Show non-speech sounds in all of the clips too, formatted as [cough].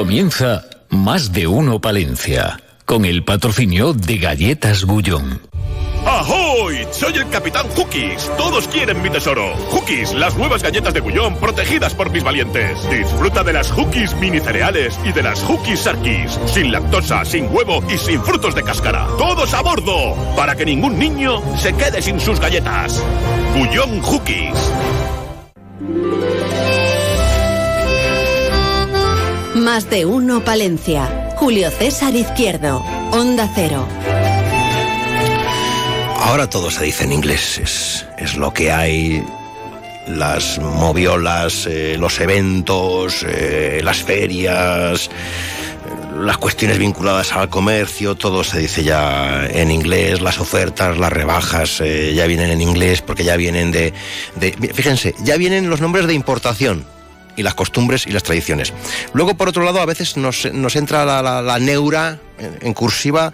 Comienza Más de Uno Palencia, con el patrocinio de Galletas Bullón. ¡Ahoy! Soy el Capitán Hookies. Todos quieren mi tesoro. Hookies, las nuevas galletas de bullón protegidas por mis valientes. Disfruta de las Hookies mini cereales y de las Hookies Sarkis. Sin lactosa, sin huevo y sin frutos de cáscara. ¡Todos a bordo! Para que ningún niño se quede sin sus galletas. Bullón Hookies. Más de uno Palencia. Julio César Izquierdo. Onda Cero. Ahora todo se dice en inglés, es, es lo que hay. Las moviolas, eh, los eventos, eh, las ferias, eh, las cuestiones vinculadas al comercio, todo se dice ya en inglés, las ofertas, las rebajas ya vienen en inglés porque ya vienen de... Fíjense, ya vienen los nombres de importación y las costumbres y las tradiciones. Luego, por otro lado, a veces nos, nos entra la, la- la neura en, cursiva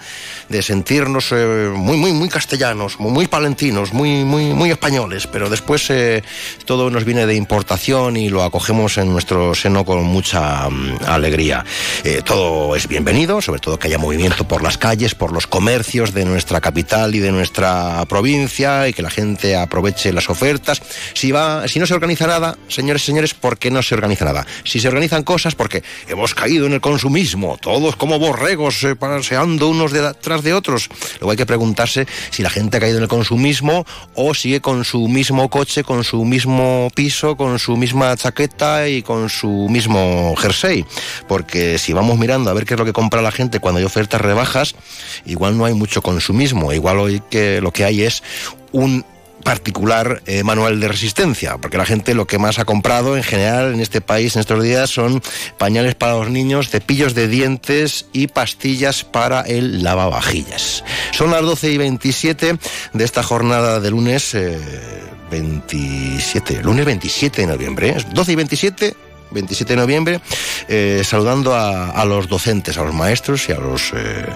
de sentirnos eh, muy, muy, muy castellanos, muy, muy palentinos, muy, muy, muy españoles, pero después eh, todo nos viene de importación y lo acogemos en nuestro seno con mucha mm, alegría. Eh, todo es bienvenido, sobre todo que haya movimiento por las calles, por los comercios de nuestra capital y de nuestra provincia y que la gente aproveche las ofertas. Si va, si no se organiza nada, señores y señores, ¿por qué no se organiza nada? Si se organizan cosas, porque hemos caído en el consumismo, todos como borregos eh, paseando unos detrás de otros. Luego hay que preguntarse si la gente ha caído en el consumismo o sigue con su mismo coche, con su mismo piso, con su misma chaqueta y con su mismo jersey. Porque si vamos mirando a ver qué es lo que compra la gente cuando hay ofertas rebajas, igual no hay mucho consumismo. Igual hoy que lo que hay es un particular eh, manual de resistencia, porque la gente lo que más ha comprado en general en este país en estos días son pañales para los niños, cepillos de dientes y pastillas para el lavavajillas. Son las 12 y 27 de esta jornada de lunes eh, 27, lunes 27 de noviembre, ¿eh? 12 y 27 27 de noviembre, eh, saludando a, los docentes, a los maestros y a los eh,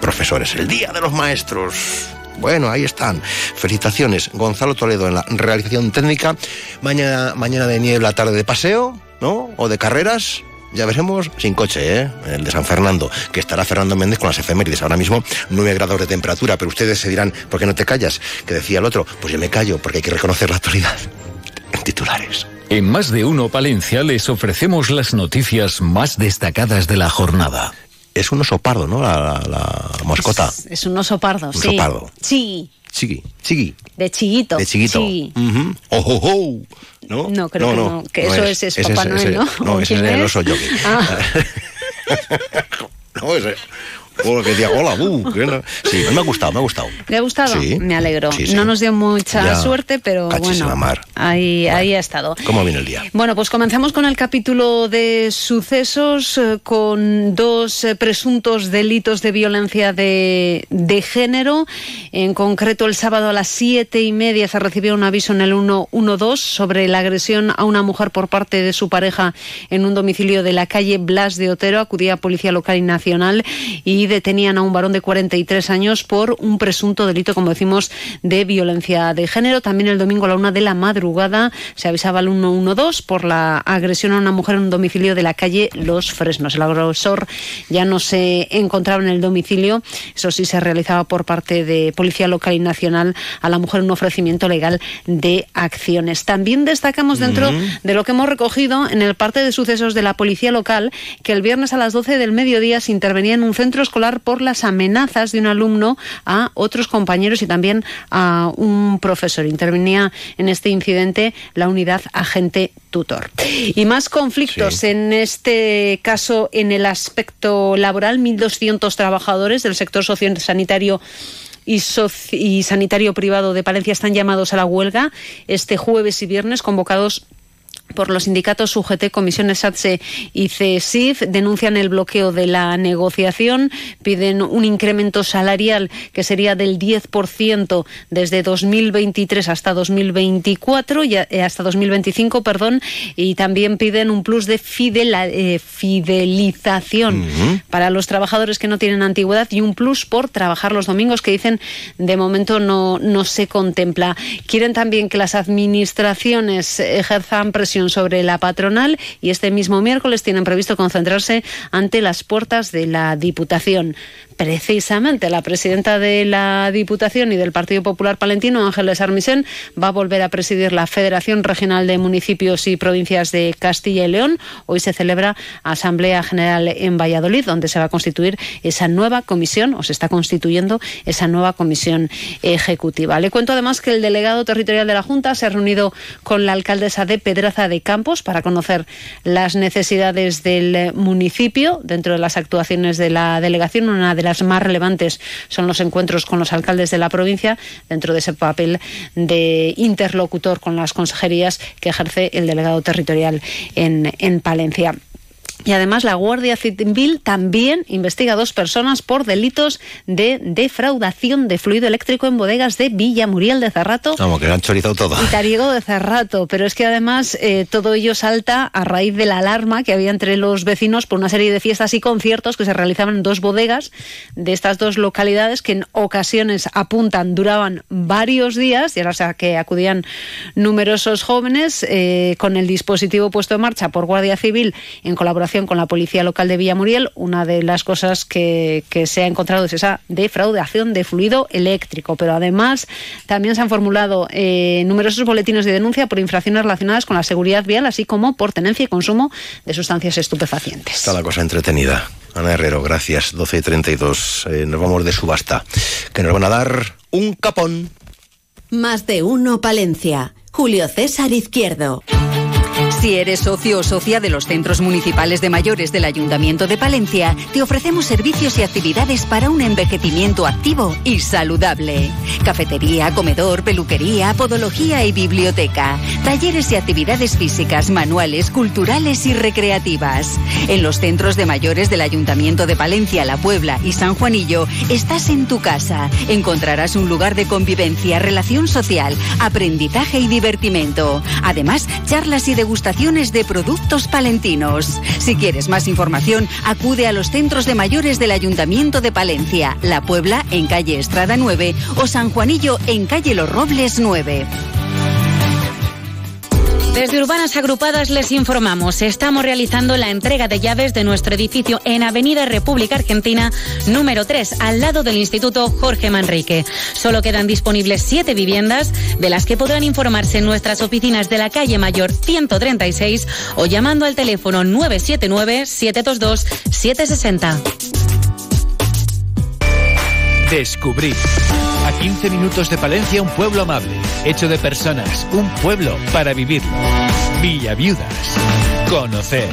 profesores. El Día de los Maestros. Bueno, ahí están. Felicitaciones. Gonzalo Toledo en la realización técnica. Mañana, de niebla, tarde de paseo, ¿no? O de carreras. Ya veremos, sin coche, ¿eh? El de San Fernando, que estará Fernando Méndez con las efemérides. Ahora mismo 9 grados de temperatura, pero ustedes se dirán, ¿por qué no te callas? Que decía el otro, pues yo me callo, porque hay que reconocer la actualidad. [laughs] En titulares. En Más de Uno Palencia les ofrecemos las noticias más destacadas de la jornada. Es un oso pardo, ¿no? La, la- la mascota. Es, es un oso pardo, Un sí. oso pardo. Sí, Chigui, chigui. de chiguito. De chiquito. Sí. Ujú. Oh, oh, oh. ¿No? No, creo que no, que eso es- es Papá Noel, ¿no? No, ¿O ese es el es? oso yogi. Ah. [laughs] no, ese. Que decía, hola, que no. Sí, me ha gustado, me ha gustado. ¿Le ha gustado? Sí. Me alegro. Sí, sí. No nos dio mucha Ya. suerte, pero Cachis en bueno, mar. ahí, ahí ha estado. ¿Cómo viene el día? Bueno, pues comenzamos con el capítulo de sucesos eh, con dos eh, presuntos delitos de violencia de, de género. En concreto, el sábado a las siete y media se recibió un aviso en el 112 sobre la agresión a una mujer por parte de su pareja en un domicilio de la calle Blas de Otero. Acudía Policía Local y Nacional y detenían a un varón de 43 años por un presunto delito, como decimos, de violencia de género. También el domingo a la una de la madrugada se avisaba al 112 por la agresión a una mujer en un domicilio de la calle Los Fresnos. El agresor ya no se encontraba en el domicilio. Eso sí se realizaba por parte de Policía Local y Nacional a la mujer un ofrecimiento legal de acciones. También destacamos dentro de lo que hemos recogido en el parte de sucesos de la Policía Local que el viernes a las 12 del mediodía se intervenía en un centro escolar por las amenazas de un alumno a otros compañeros y también a un profesor. Intervenía en este incidente la unidad agente tutor. Y más conflictos Sí. en este caso en el aspecto laboral. 1.200 trabajadores del sector sociosanitario y, y sanitario privado de Palencia están llamados a la huelga este jueves y viernes convocados por los sindicatos UGT, Comisiones SATSE y CESIF denuncian el bloqueo de la negociación, piden un incremento salarial que sería del 10% desde 2023 hasta 2024 y eh, hasta 2025, perdón, y también piden un plus de fidela- eh, fidelización para los trabajadores que no tienen antigüedad y un plus por trabajar los domingos que dicen de momento no, no se contempla. Quieren también que las administraciones ejerzan presión sobre la patronal y este mismo miércoles tienen previsto concentrarse ante las puertas de la Diputación. Precisamente la presidenta de la Diputación y del Partido Popular Palentino, Ángeles Armisen, va a volver a presidir la Federación Regional de Municipios y Provincias de Castilla y León. Hoy se celebra Asamblea General en Valladolid, donde se va a constituir esa nueva comisión, o se está constituyendo esa nueva comisión ejecutiva. Le cuento además que el delegado territorial de la Junta se ha reunido con la alcaldesa de Pedraza de Campos para conocer las necesidades del municipio dentro de las actuaciones de la delegación. Una de las más relevantes son los encuentros con los alcaldes de la provincia dentro de ese papel de interlocutor con las consejerías que ejerce el delegado territorial en, en Palencia. Y además la Guardia Civil también investiga a dos personas por delitos de defraudación de fluido eléctrico en bodegas de Villa Muriel de Cerrato. Vamos, que han chorizado todo. Y Tariego de Cerrato. Pero es que además eh, todo ello salta a raíz de la alarma que había entre los vecinos por una serie de fiestas y conciertos que se realizaban en dos bodegas de estas dos localidades que en ocasiones apuntan duraban varios días y ahora que acudían numerosos jóvenes eh, con el dispositivo puesto en marcha por Guardia Civil en colaboración con la policía local de Villamuriel, una de las cosas que, se ha encontrado es esa defraudación de fluido eléctrico. Pero además también se han formulado eh, numerosos boletines de denuncia por infracciones relacionadas con la seguridad vial, así como por tenencia y consumo de sustancias estupefacientes. Está la cosa entretenida. Ana Herrero, gracias. 12 y 32. Eh, nos vamos de subasta. Que nos van a dar un capón. Más de uno, Palencia. Julio César Izquierdo. Si eres socio o socia de los centros municipales de mayores del Ayuntamiento de Palencia, te ofrecemos servicios y actividades para un envejecimiento activo y saludable. Cafetería, comedor, peluquería, podología y biblioteca. Talleres y actividades físicas, manuales, culturales y recreativas. En los centros de mayores del Ayuntamiento de Palencia, La Puebla y San Juanillo, estás en tu casa. Encontrarás un lugar de convivencia, relación social, aprendizaje y divertimento. Además, charlas y de productos palentinos. Si quieres más información, acude a los centros de mayores del Ayuntamiento de Palencia, La Puebla en calle Estrada 9 o San Juanillo en calle Los Robles 9. Desde Urbanas Agrupadas les informamos, estamos realizando la entrega de llaves de nuestro edificio en Avenida República Argentina número 3, al lado del Instituto Jorge Manrique. Solo quedan disponibles siete viviendas, de las que podrán informarse en nuestras oficinas de la calle Mayor 136 o llamando al teléfono 979-722-760. Descubrir. A 15 minutos de Palencia, un pueblo amable, hecho de personas, un pueblo para vivirlo. Villa Viudas. Conocer.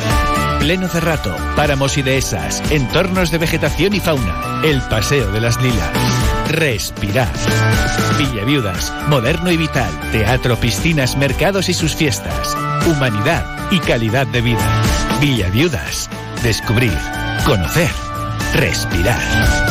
Pleno Cerrato, páramos y dehesas, entornos de vegetación y fauna, el paseo de las lilas. Respirar. Villa Viudas, moderno y vital, teatro, piscinas, mercados y sus fiestas. Humanidad y calidad de vida. Villa Viudas. Descubrir. Conocer. Respirar.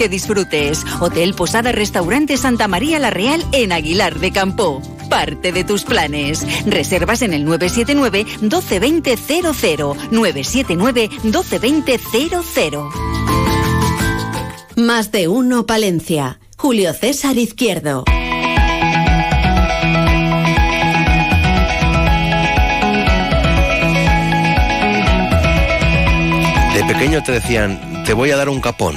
que disfrutes. Hotel Posada Restaurante Santa María La Real en Aguilar de Campo. Parte de tus planes. Reservas en el 979 122000 979 122000 Más de uno Palencia. Julio César Izquierdo. De pequeño te decían, te voy a dar un capón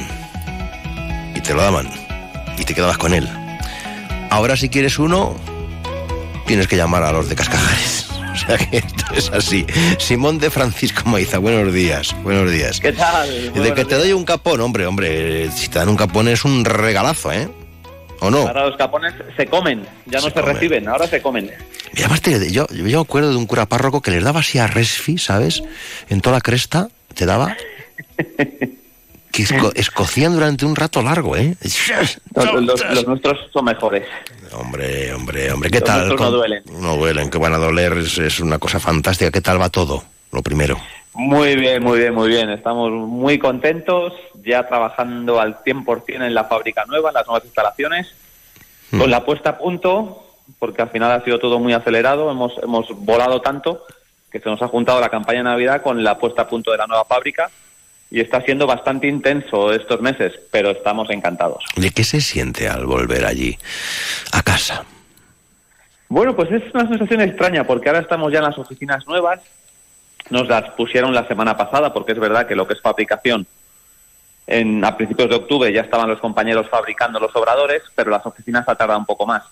te lo daban y te quedabas con él. Ahora si quieres uno, tienes que llamar a los de Cascajares. [laughs] O sea que esto es así. Simón de Francisco Maiza, buenos días, buenos días. ¿Qué tal? de que te doy un capón, hombre, hombre, si te dan un capón es un regalazo, ¿eh? ¿O no? Ahora los capones se comen, ya no se, reciben, ahora se comen. Y aparte, yo, yo me acuerdo de un cura párroco que les daba así a Resfi, ¿sabes? En toda la cresta, ¿Te daba? [laughs] que esco- escocían durante un rato largo, ¿eh? Los, los- los nuestros son mejores. Hombre, hombre, hombre, ¿qué Los tal? no ¿Cómo- duelen. No duelen, que van a doler, es, es una cosa fantástica. ¿Qué tal va todo? Lo primero. Muy bien, muy bien, muy bien. Estamos muy contentos, ya trabajando al 100% en la fábrica nueva, en las nuevas instalaciones, con la puesta a punto, porque al final ha sido todo muy acelerado, hemos, hemos volado tanto que se nos ha juntado la campaña de Navidad con la puesta a punto de la nueva fábrica y está siendo bastante intenso estos meses, pero estamos encantados. ¿De qué se siente al volver allí, a casa? Bueno, pues es una sensación extraña porque ahora estamos ya en las oficinas nuevas. Nos las pusieron la semana pasada porque es verdad que lo que es fabricación, en, a principios de octubre ya estaban los compañeros fabricando los obradores, pero las oficinas ha tardado un poco más.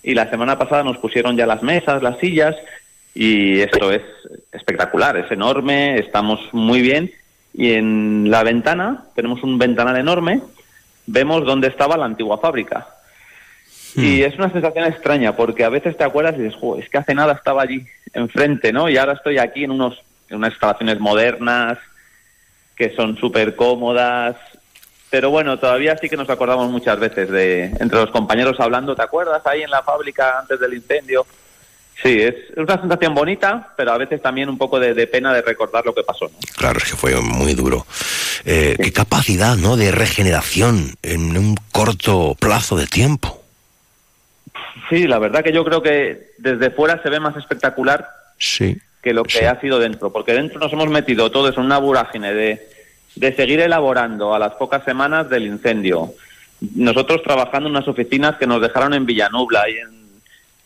Y la semana pasada nos pusieron ya las mesas, las sillas y esto es espectacular, es enorme, estamos muy bien. Y en la ventana, tenemos un ventanal enorme, vemos dónde estaba la antigua fábrica. Y es una sensación extraña porque a veces te acuerdas y dices, "Jo, es que hace nada estaba allí enfrente, ¿no? Y ahora estoy aquí en, unos, en unas instalaciones modernas que son súper cómodas. Pero bueno, todavía sí que nos acordamos muchas veces de entre los compañeros hablando, ¿te acuerdas ahí en la fábrica antes del incendio? Sí, es una sensación bonita, pero a veces también un poco de, de pena de recordar lo que pasó. ¿no? Claro, es que fue muy duro. Eh, Qué capacidad, ¿no?, de regeneración en un corto plazo de tiempo. Sí, la verdad que yo creo que desde fuera se ve más espectacular Sí. que lo que ha sido dentro, porque dentro nos hemos metido todos en una vorágine de, de seguir elaborando a las pocas semanas del incendio. Nosotros trabajando en unas oficinas que nos dejaron en Villanubla y en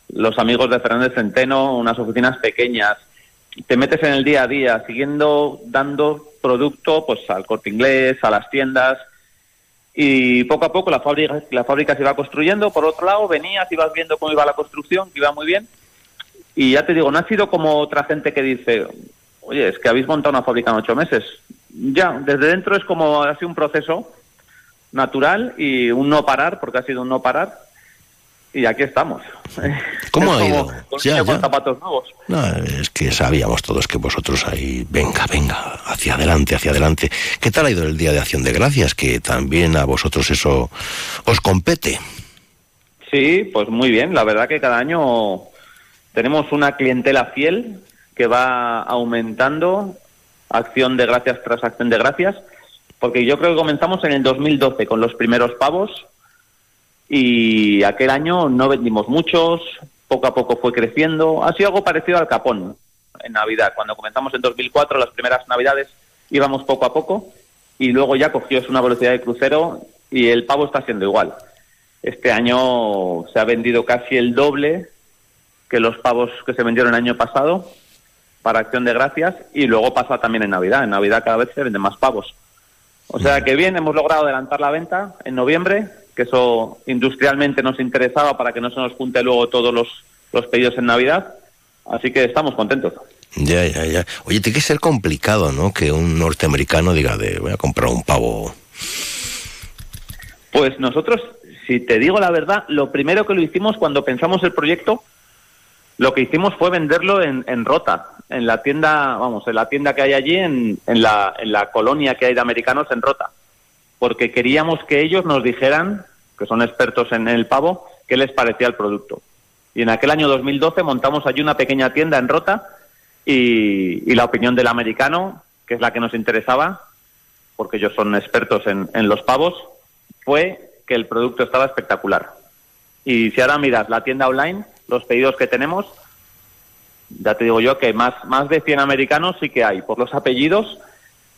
los amigos de Fernández Centeno, unas oficinas pequeñas. Te metes en el día a día, siguiendo dando producto pues al corte inglés, a las tiendas, y poco a poco la fábrica, la fábrica se iba construyendo. Por otro lado, venías, ibas viendo cómo iba la construcción, que iba muy bien. Y ya te digo, no ha sido como otra gente que dice, oye, es que habéis montado una fábrica en ocho meses. Ya, desde dentro es como ha sido un proceso natural y un no parar, porque ha sido un no parar. Y aquí estamos. ¿Cómo [laughs] Es ha ido? Ya, con ya. zapatos nuevos. No, es que sabíamos todos que vosotros ahí, venga, venga, hacia adelante, hacia adelante. ¿Qué tal ha ido el Día de Acción de Gracias? Que también a vosotros eso os compete. Sí, pues muy bien. La verdad que cada año tenemos una clientela fiel que va aumentando acción de gracias tras acción de gracias, porque yo creo que comenzamos en el 2012 con los primeros pavos y aquel año no vendimos muchos, poco a poco fue creciendo. Ha sido algo parecido al capón en Navidad. Cuando comenzamos en 2004, las primeras Navidades íbamos poco a poco y luego ya cogió una velocidad de crucero y el pavo está siendo igual. Este año se ha vendido casi el doble que los pavos que se vendieron el año pasado para Acción de Gracias y luego pasa también en Navidad. En Navidad cada vez se venden más pavos. O sea que bien, hemos logrado adelantar la venta en noviembre, que eso industrialmente nos interesaba para que no se nos junte luego todos los, los pedidos en Navidad. Así que estamos contentos. Ya, ya, ya. Oye, tiene que ser complicado, ¿no? Que un norteamericano diga de voy a comprar un pavo. Pues nosotros, si te digo la verdad, lo primero que lo hicimos cuando pensamos el proyecto, lo que hicimos fue venderlo en, en Rota, en la tienda, vamos, en la tienda que hay allí, en, en, la, en la colonia que hay de americanos en Rota, porque queríamos que ellos nos dijeran, que son expertos en el pavo, qué les parecía el producto. Y en aquel año 2012 montamos allí una pequeña tienda en Rota y, y la opinión del americano, que es la que nos interesaba, porque ellos son expertos en, en los pavos, fue que el producto estaba espectacular. Y si ahora miras la tienda online, los pedidos que tenemos, ya te digo yo que más, más de 100 americanos sí que hay, por los apellidos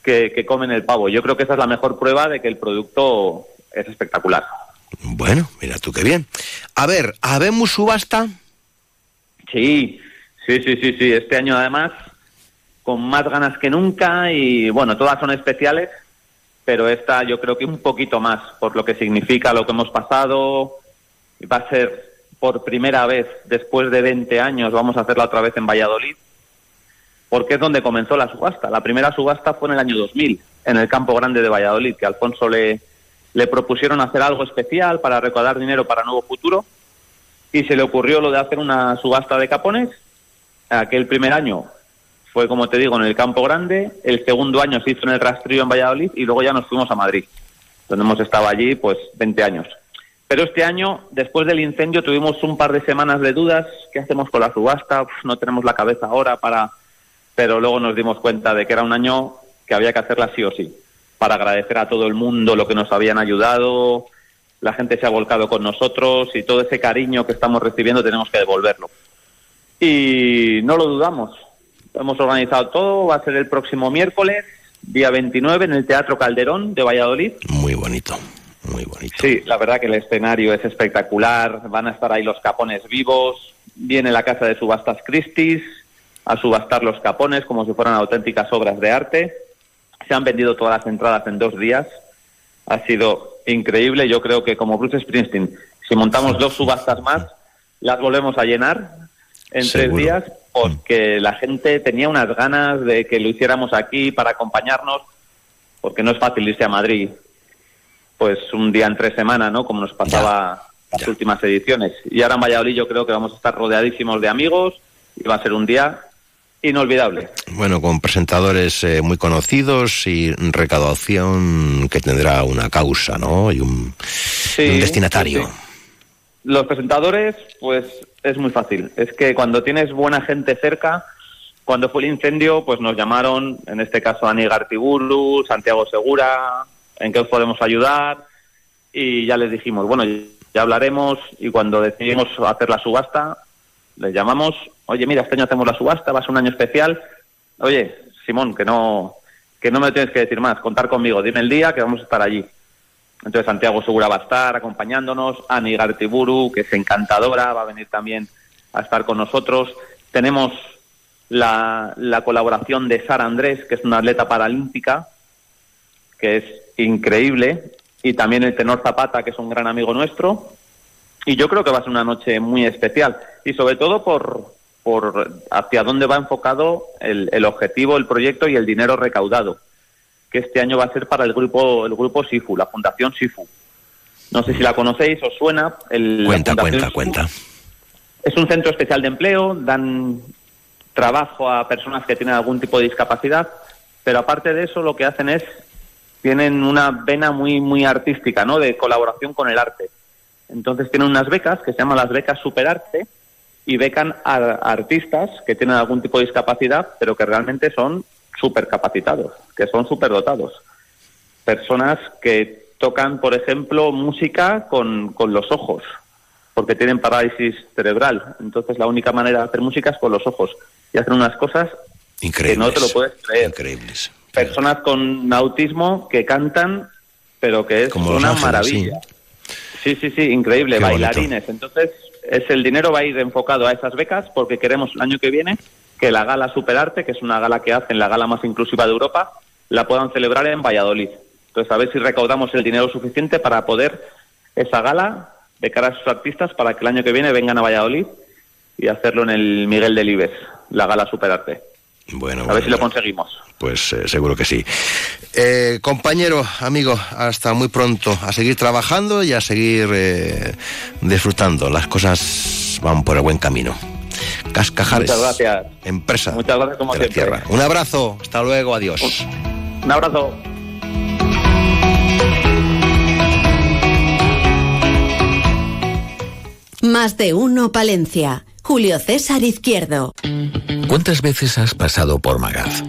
que, que comen el pavo. Yo creo que esa es la mejor prueba de que el producto es espectacular. Bueno, mira tú qué bien. A ver, ¿habemos subasta? Sí, sí, sí, sí, sí. Este año además con más ganas que nunca y bueno, todas son especiales, pero esta yo creo que un poquito más por lo que significa lo que hemos pasado. Va a ser por primera vez después de 20 años, vamos a hacerla otra vez en Valladolid, porque es donde comenzó la subasta. La primera subasta fue en el año 2000, en el Campo Grande de Valladolid, que Alfonso le, propusieron hacer algo especial para recaudar dinero para Nuevo Futuro y se le ocurrió lo de hacer una subasta de capones. Aquel primer año fue, como te digo, en el Campo Grande. El segundo año se hizo en el Rastrillo en Valladolid y luego ya nos fuimos a Madrid, donde hemos estado allí pues 20 años. Pero este año, después del incendio, tuvimos un par de semanas de dudas. ¿Qué hacemos con la subasta? no tenemos la cabeza ahora para... Pero luego nos dimos cuenta de que era un año que había que hacerla sí o sí, para agradecer a todo el mundo lo que nos habían ayudado. La gente se ha volcado con nosotros y todo ese cariño que estamos recibiendo tenemos que devolverlo. Y no lo dudamos. Hemos organizado todo. Va a ser el próximo miércoles, día 29, en el Teatro Calderón de Valladolid. Muy bonito. Muy bonito. Sí, la verdad que el escenario es espectacular, van a estar ahí los capones vivos, viene la casa de subastas Christie's a subastar los capones como si fueran auténticas obras de arte. Se han vendido todas las entradas en dos días. Ha sido increíble. Yo creo que como Bruce Springsteen, si montamos dos subastas más, las volvemos a llenar en tres días porque la gente tenía unas ganas de que lo hiciéramos aquí para acompañarnos, porque no es fácil irse a Madrid pues un día en tres semanas, ¿no? Como nos pasaba las últimas ediciones. Y ahora en Valladolid yo creo que vamos a estar rodeadísimos de amigos y va a ser un día inolvidable. Bueno, con presentadores eh, muy conocidos y recaudación que tendrá una causa, ¿no? Y un, destinatario. Los presentadores, pues es muy fácil. Es que cuando tienes buena gente cerca, cuando fue el incendio, pues nos llamaron, en este caso Ani Gartiburu, Santiago Segura, en qué os podemos ayudar y ya les dijimos, bueno, ya hablaremos y cuando decidimos hacer la subasta, les llamamos, oye, mira, este año hacemos la subasta, va a ser un año especial, oye, Simón, que no, que no me tienes que decir más, contar conmigo, dime el día que vamos a estar allí. Entonces Santiago Segura va a estar acompañándonos, Ani Gartiburu, que es encantadora, va a venir también a estar con nosotros. Tenemos la, la colaboración de Sara Andrés, que es una atleta paralímpica, que es increíble, y también el tenor Zapata, que es un gran amigo nuestro. Y yo creo que va a ser una noche muy especial, y sobre todo por, por hacia dónde va enfocado el, el objetivo, el proyecto y el dinero recaudado, que este año va a ser para el grupo, el grupo SIFU, la Fundación SIFU. No sé si la conocéis, os suena. El, cuenta, cuenta, cuenta. Es un centro especial de empleo, dan trabajo a personas que tienen algún tipo de discapacidad, pero aparte de eso lo que hacen es tienen una vena muy, muy artística, ¿no? De colaboración con el arte. Entonces tienen unas becas que se llaman las becas Superarte y becan a, artistas que tienen algún tipo de discapacidad, pero que realmente son supercapacitados, que son superdotados. Personas que tocan, por ejemplo, música con, con los ojos, porque tienen parálisis cerebral. Entonces la única manera de hacer música es con los ojos y hacen unas cosas que no te lo puedes creer. Increíbles personas con autismo que cantan, pero que es una maravilla. Sí. Sí, sí, increíble, bailarines. Entonces, es el dinero va a ir enfocado a esas becas porque queremos el año que viene que la gala Superarte, que es una gala que hacen, la gala más inclusiva de Europa, la puedan celebrar en Valladolid. Entonces, a ver si recaudamos el dinero suficiente para poder esa gala de cara a sus artistas para que el año que viene vengan a Valladolid y hacerlo en el Miguel Delibes, la gala Superarte. Bueno, a ver si lo conseguimos. Pues eh, seguro que sí. Eh, compañero, amigo, hasta muy pronto. A seguir trabajando y a seguir eh, disfrutando. Las cosas van por el buen camino. Cascajares. Muchas gracias. Empresa. Muchas gracias como de tierra. Un abrazo. Hasta luego. Adiós. Un abrazo. Más de uno, Palencia. Julio César Izquierdo. ¿Cuántas veces has pasado por Magaz?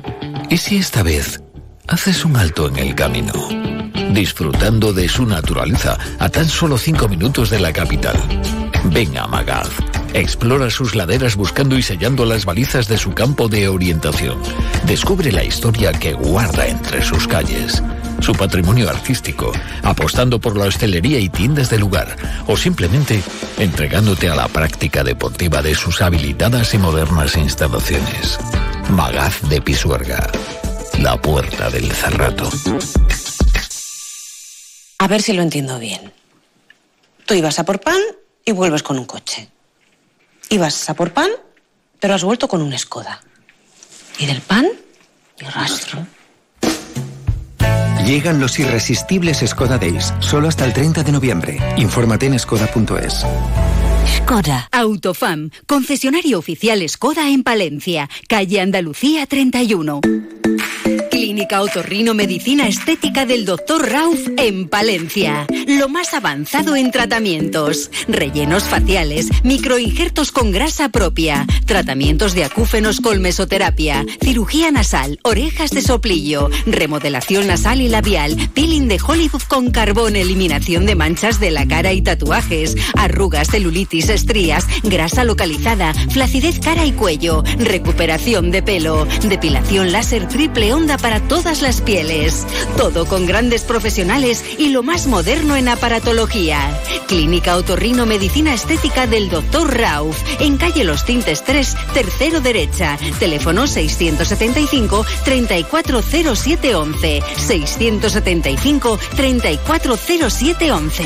¿Y si esta vez haces un alto en el camino? Disfrutando de su naturaleza a tan solo cinco minutos de la capital. Ven a Magaz. Explora sus laderas buscando y sellando las balizas de su campo de orientación. Descubre la historia que guarda entre sus calles su patrimonio artístico, apostando por la hostelería y tiendas de lugar, o simplemente entregándote a la práctica deportiva de sus habilitadas y modernas instalaciones. Magaz de Pisuerga, la puerta del Cerrato. A ver si lo entiendo bien. Tú ibas a por pan y vuelves con un coche. Ibas a por pan, pero has vuelto con un Skoda. Y del pan, ni rastro. Llegan los irresistibles Skoda Days, solo hasta el 30 de noviembre. Infórmate en skoda.es. Skoda. Autofam, concesionario oficial Skoda en Palencia, calle Andalucía 31. Clínica Otorrino Medicina Estética del Dr. Rauf en Palencia. Lo más avanzado en tratamientos. Rellenos faciales, microinjertos con grasa propia, tratamientos de acúfenos con mesoterapia, cirugía nasal, orejas de soplillo, remodelación nasal y labial, peeling de Hollywood con carbón, eliminación de manchas de la cara y tatuajes, arrugas, celulitis, estrías, grasa localizada, flacidez cara y cuello, recuperación de pelo, depilación láser triple onda para todas las pieles. Todo con grandes profesionales y lo más moderno en aparatología. Clínica Otorrino Medicina Estética del Dr. Rauf, en calle Los Tintes 3, tercero derecha. Teléfono 675 340711. 675 340711.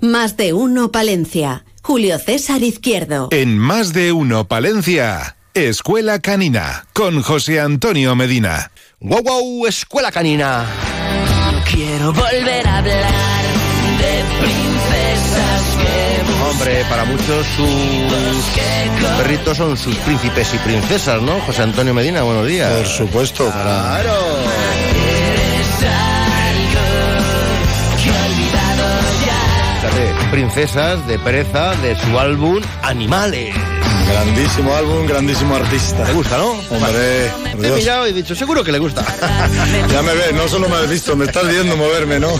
Más de uno Palencia. Julio César Izquierdo. En Más de uno Palencia. Escuela Canina con José Antonio Medina. ¡Wow, wow! Escuela Canina. Quiero volver a hablar de princesas que Hombre, para muchos sus perritos son sus príncipes y princesas, ¿no? José Antonio Medina, buenos días. Por supuesto, para... Princesas de pereza de su álbum Animales. Grandísimo álbum, grandísimo artista. ¿Te gusta, no? Hombre, Te he Dios. pillado y he dicho, seguro que le gusta. [laughs] Ya me ves, no solo me has visto, me estás viendo moverme, ¿no?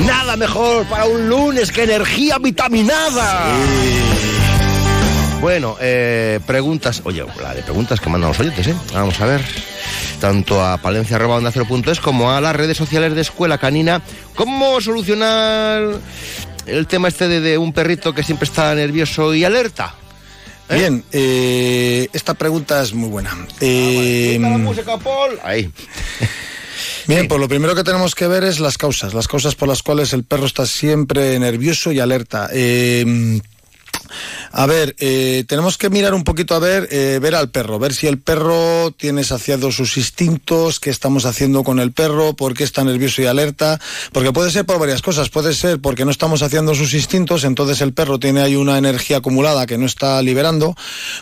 Nada mejor para un lunes que energía vitaminada. Bueno, eh, preguntas, oye, la de preguntas que mandan los oyentes, ¿eh? Vamos a ver. Tanto a Palencia Onda es como a las redes sociales de Escuela Canina. ¿Cómo solucionar el tema este de, de un perrito que siempre está nervioso y alerta? Bien, eh, esta pregunta es muy buena. Eh, Ahí. [laughs] Bien, pues lo primero que tenemos que ver es las causas, las causas por las cuales el perro está siempre nervioso y alerta. Eh, a ver, eh, tenemos que mirar un poquito a ver, eh, ver al perro, ver si el perro tiene saciados sus instintos, qué estamos haciendo con el perro, por qué está nervioso y alerta, porque puede ser por varias cosas, puede ser porque no estamos haciendo sus instintos, entonces el perro tiene ahí una energía acumulada que no está liberando,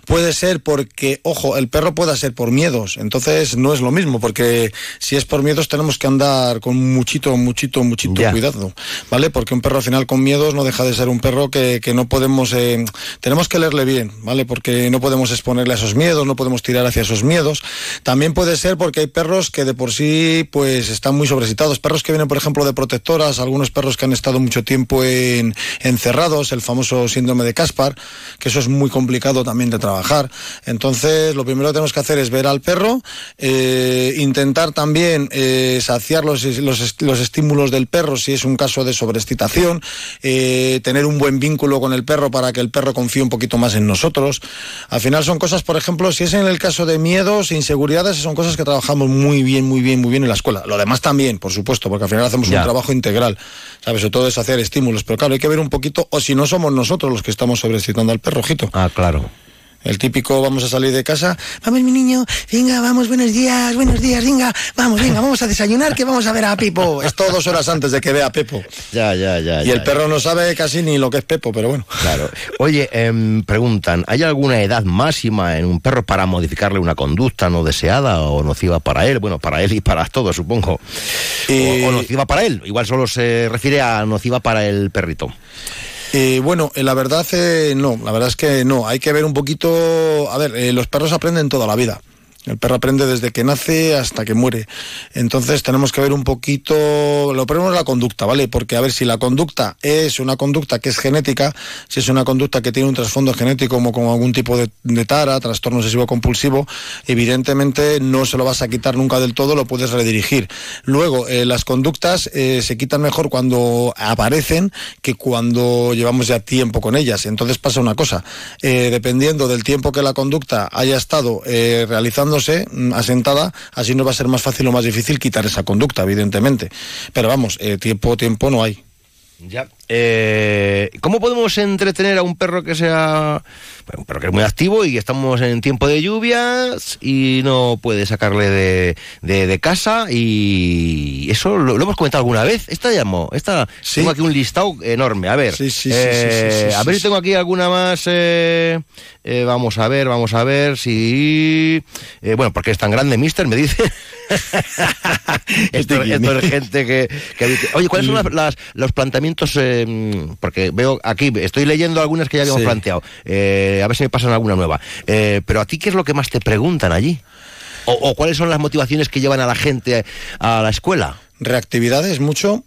puede ser porque, ojo, el perro pueda ser por miedos, entonces no es lo mismo, porque si es por miedos tenemos que andar con muchito, muchito, muchito cuidado, ¿vale? Porque un perro al final con miedos no deja de ser un perro que, que no podemos, eh, tenemos que leerle bien, ¿vale? Porque no podemos exponerle a esos miedos, no podemos tirar hacia esos miedos. También puede ser porque hay perros que de por sí, pues, están muy sobrecitados. Perros que vienen, por ejemplo, de protectoras, algunos perros que han estado mucho tiempo en, encerrados, el famoso síndrome de Caspar, que eso es muy complicado también de trabajar. Entonces, lo primero que tenemos que hacer es ver al perro, eh, intentar también eh, saciar los, los estímulos del perro si es un caso de sobreexcitación, eh, tener un buen vínculo con el perro para que el perro confíe un poquito más en nosotros. Al final son cosas, por ejemplo, si es en el caso de miedos, inseguridades, son cosas que trabajamos muy bien, muy bien, muy bien en la escuela. Lo demás también, por supuesto, porque al final hacemos Ya. un trabajo integral, ¿sabes? Sobre todo es hacer estímulos, pero claro, hay que ver un poquito, o si no somos nosotros los que estamos sobreexcitando al perro, ojito. Ah, claro. El típico, vamos a salir de casa, vamos mi niño, venga, vamos, buenos días, buenos días, venga, vamos, venga, vamos a desayunar que vamos a ver a Pepo. Esto dos horas antes de que vea a Pepo. Ya, ya, ya. Y ya, el perro no sabe casi ni lo que es Pepo, pero bueno. Claro. Oye, em, preguntan, ¿hay alguna edad máxima en un perro para modificarle una conducta no deseada o nociva para él? Bueno, para él y para todos, supongo. O, o nociva para él. Igual solo se refiere a nociva para el perrito. Eh, bueno, eh, la verdad eh, no, la verdad es que no. Hay que ver un poquito. A ver, los perros aprenden toda la vida. El perro aprende desde que nace hasta que muere. Entonces tenemos que ver un poquito, lo primero es la conducta, ¿vale? Porque a ver si la conducta es una conducta que es genética, si es una conducta que tiene un trasfondo genético como con algún tipo de, tara, trastorno obsesivo compulsivo, evidentemente no se lo vas a quitar nunca del todo, lo puedes redirigir. Luego, eh, las conductas eh, se quitan mejor cuando aparecen que cuando llevamos ya tiempo con ellas. Entonces pasa una cosa, eh, dependiendo del tiempo que la conducta haya estado eh, mm, asentada, así nos va a ser más fácil o más difícil quitar esa conducta, evidentemente. Pero vamos, eh, tiempo, tiempo no hay. Ya. Eh, ¿Cómo podemos entretener a un perro que sea. bueno, un perro que es muy activo y estamos en tiempo de lluvias y no puede sacarle de, de- de casa? Y eso lo, lo hemos comentado alguna vez. Esta llamó. Esta, Tengo aquí un listado enorme. A ver. sí, sí, eh, sí, sí, sí, a ver si tengo aquí alguna más. eh, eh, vamos a ver, vamos a ver si. eh, bueno, porque es tan grande, mister, me dice. [laughs] esto, esto es gente que, que dice, Oye, ¿cuáles son las- las- los planteamientos? eh, porque veo aquí, estoy leyendo algunas que ya habíamos Sí. planteado. Eh, a ver si me pasan alguna nueva. Eh, pero a ti, ¿qué es lo que más te preguntan allí? O, o cuáles son las motivaciones que llevan a la gente a la escuela? Reactividades, mucho.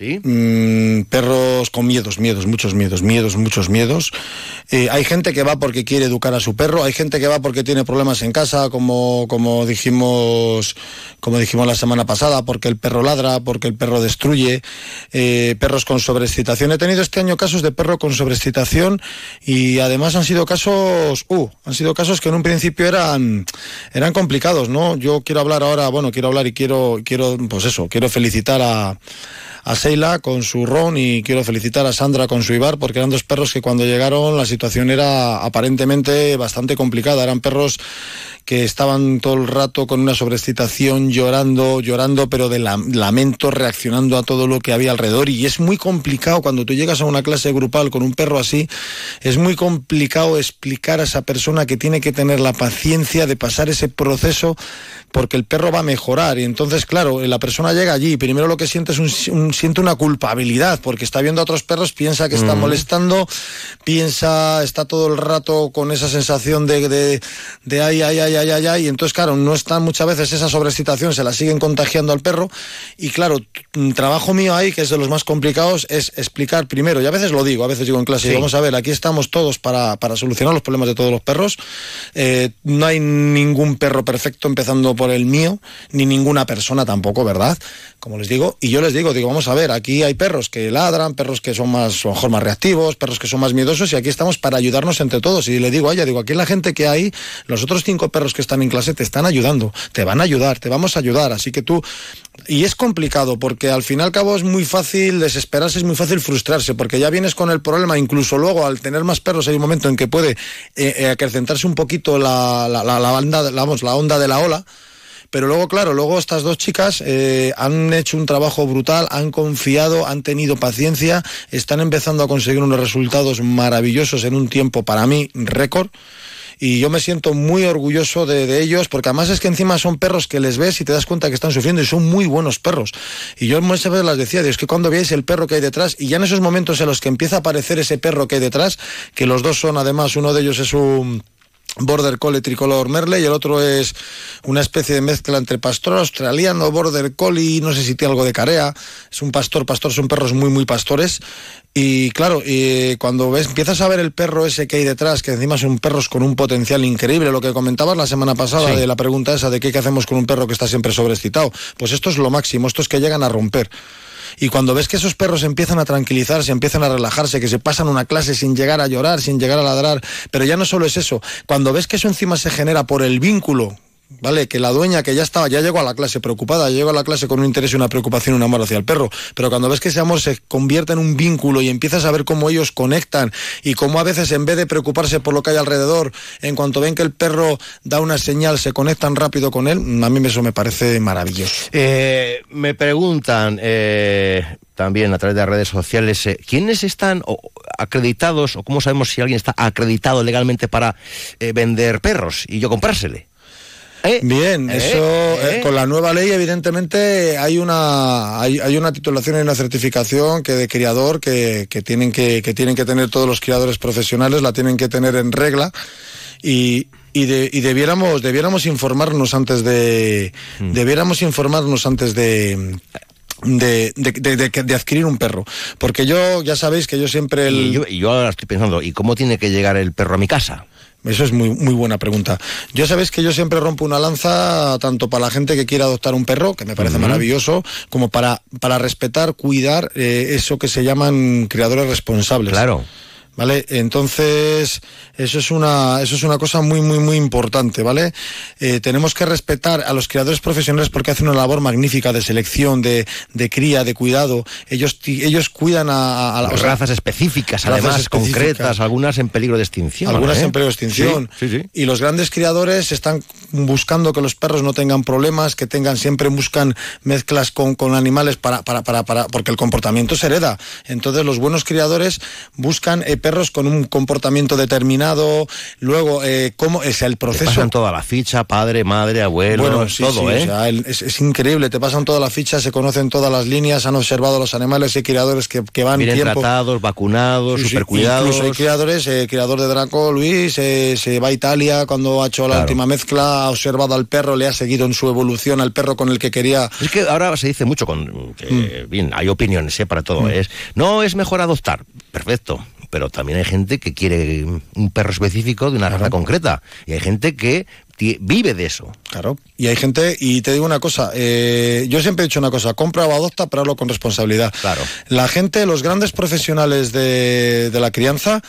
Sí. Mm, perros con miedos, miedos, muchos miedos, miedos, muchos miedos. Eh, hay gente que va porque quiere educar a su perro, hay gente que va porque tiene problemas en casa, como, como dijimos, como dijimos la semana pasada, porque el perro ladra, porque el perro destruye, eh, perros con sobreexcitación. He tenido este año casos de perro con sobreexcitación y además han sido casos, uh, han sido casos que en un principio eran, eran complicados, ¿no? Yo quiero hablar ahora, bueno, quiero hablar y quiero, quiero, pues eso, quiero felicitar a a Con su Ron y quiero felicitar a Sandra con su Ibar porque eran dos perros que cuando llegaron la situación era aparentemente bastante complicada. Eran perros que estaban todo el rato con una sobreexcitación, llorando, llorando, pero de la- lamento, reaccionando a todo lo que había alrededor. Y es muy complicado cuando tú llegas a una clase grupal con un perro así, es muy complicado explicar a esa persona que tiene que tener la paciencia de pasar ese proceso porque el perro va a mejorar. Y entonces, claro, la persona llega allí, primero lo que siente es un, un- siente una culpabilidad, porque está viendo a otros perros, piensa que está Mm. molestando, piensa, está todo el rato con esa sensación de, de, de ay, ay, ay, ay, ay, ay, y entonces, claro, no está muchas veces esa sobreexcitación, se la siguen contagiando al perro, y claro, trabajo mío ahí, que es de los más complicados, es explicar primero, y a veces lo digo, a veces digo en clase, Sí. vamos a ver, aquí estamos todos para, para solucionar los problemas de todos los perros, Eh, no hay ningún perro perfecto empezando por el mío, ni ninguna persona tampoco, ¿verdad? Como les digo, y yo les digo, digo, vamos a ver, aquí hay perros que ladran, perros que son más, a lo mejor más reactivos, perros que son más miedosos, y aquí estamos para ayudarnos entre todos. Y le digo a ella, digo, aquí la gente que hay, los otros cinco perros que están en clase te están ayudando, te van a ayudar, te vamos a ayudar, así que tú, y es complicado, porque al fin y al cabo es muy fácil desesperarse, es muy fácil frustrarse, porque ya vienes con el problema, incluso luego al tener más perros hay un momento en que puede eh, eh, acrecentarse un poquito la, la, la, la vamos, la onda de la ola, pero luego, claro, luego estas dos chicas eh, han hecho un trabajo brutal, han confiado, han tenido paciencia, están empezando a conseguir unos resultados maravillosos en un tiempo, para mí, récord. Y yo me siento muy orgulloso de, ellos, porque además es que encima son perros que les ves y te das cuenta que están sufriendo y son muy buenos perros. Y yo muchas veces las decía, es que cuando veáis el perro que hay detrás, y ya en esos momentos en los que empieza a aparecer ese perro que hay detrás, que los dos son además, uno de ellos es un Border Collie tricolor Merle y el otro es una especie de mezcla entre pastor australiano, Border Collie, no sé si tiene algo de carea, es un pastor, pastor, son perros muy, muy pastores. Y claro, y cuando ves, empiezas a ver el perro ese que hay detrás, que encima son perros con un potencial increíble, lo que comentabas la semana pasada Sí. de la pregunta esa de qué, qué hacemos con un perro que está siempre sobreexcitado, pues esto es lo máximo, esto es que llegan a romper. Y cuando ves que esos perros empiezan a tranquilizarse, empiezan a relajarse, que se pasan una clase sin llegar a llorar, sin llegar a ladrar, pero ya no solo es eso, cuando ves que eso encima se genera por el vínculo, ¿vale? Que la dueña que ya estaba, ya llegó a la clase preocupada, ya llegó a la clase con un interés y una preocupación, un amor hacia el perro, pero cuando ves que ese amor se convierte en un vínculo y empiezas a ver cómo ellos conectan y cómo a veces en vez de preocuparse por lo que hay alrededor, en cuanto ven que el perro da una señal, se conectan rápido con él, a mí eso me parece maravilloso. Eh, me preguntan eh, también a través de redes sociales, eh, ¿quiénes están acreditados o cómo sabemos si alguien está acreditado legalmente para eh, vender perros y yo comprársele? Bien, ¿Eh? eso ¿Eh? eh, con la nueva ley evidentemente hay una hay, hay una titulación y una certificación que de criador que, que tienen que, que tienen que tener todos los criadores profesionales, la tienen que tener en regla y, y, de- y debiéramos debiéramos informarnos antes de Mm. debiéramos informarnos antes de de, de, de- de- de adquirir un perro porque yo ya sabéis que yo siempre el... Y yo, y yo ahora estoy pensando, ¿y cómo tiene que llegar el perro a mi casa? Eso es muy, muy buena pregunta. Yo sabéis que yo siempre rompo una lanza tanto para la gente que quiera adoptar un perro, que me parece maravilloso, como para, para respetar, cuidar eh, eso que se llaman criadores responsables. Claro. ¿Vale? Entonces, eso es una, eso es una cosa muy, muy, muy importante, ¿vale? Eh, tenemos que respetar a los criadores profesionales porque hacen una labor magnífica de selección, de, de cría, de cuidado. Ellos, ellos cuidan a, a- a- o sea, razas específicas, razas además, específicas. concretas, algunas en peligro de extinción. Algunas ¿eh? en peligro de extinción. Sí, sí, sí. Y los grandes criadores están buscando que los perros no tengan problemas, que tengan siempre buscan mezclas con, con animales para, para, para, para, porque el comportamiento se hereda. Entonces los buenos criadores buscan eh, perros con un comportamiento determinado. Luego, eh, cómo es el Te proceso. pasan toda la ficha, padre, madre, abuelo, Bueno, sí, todo, sí, ¿eh? o sea, el- es, es increíble, te pasan toda la ficha, se conocen todas las líneas, han observado los animales y criadores que, que van Vienen tiempo. tratados, vacunados, Sí, sí, supercuidados. Incluso hay criadores, eh, criador de Draco, Luis, eh, se va a Italia cuando ha hecho la última mezcla, ha observado al perro, le ha seguido en su evolución al perro con el que quería. Es que ahora se dice mucho con que, Mm. bien, hay opiniones ¿eh? para todo. Es, no es mejor adoptar, perfecto. Pero también hay gente que quiere un perro específico de una raza concreta. Y hay gente que vive de eso. Claro. Y hay gente, y te digo una cosa, eh, yo siempre he dicho una cosa, compra o adopta, pero hazlo con responsabilidad. Claro. La gente, los grandes profesionales de, de la crianza,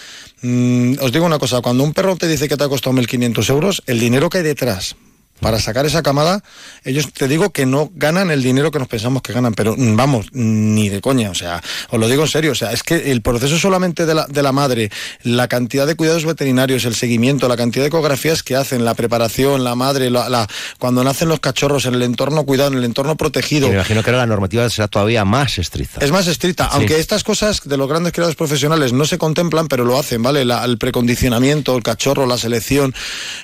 mm, os digo una cosa, cuando un perro te dice que te ha costado 1.500 euros, el dinero que hay detrás para sacar esa camada, ellos te digo que no ganan el dinero que nos pensamos que ganan, pero mm, vamos, ni de coña, o sea, os lo digo en serio, o sea, es que el proceso solamente de la, de la madre, la cantidad de cuidados veterinarios, el seguimiento, la cantidad de ecografías que hacen, la preparación, la madre, la, la- cuando nacen los cachorros en el entorno cuidado, en el entorno Y protegido. me imagino que ahora la normativa será todavía más estricta. Es más estricta, Sí. aunque estas cosas de los grandes criadores profesionales no se contemplan, pero lo hacen, ¿vale? La- el precondicionamiento, el cachorro, la selección.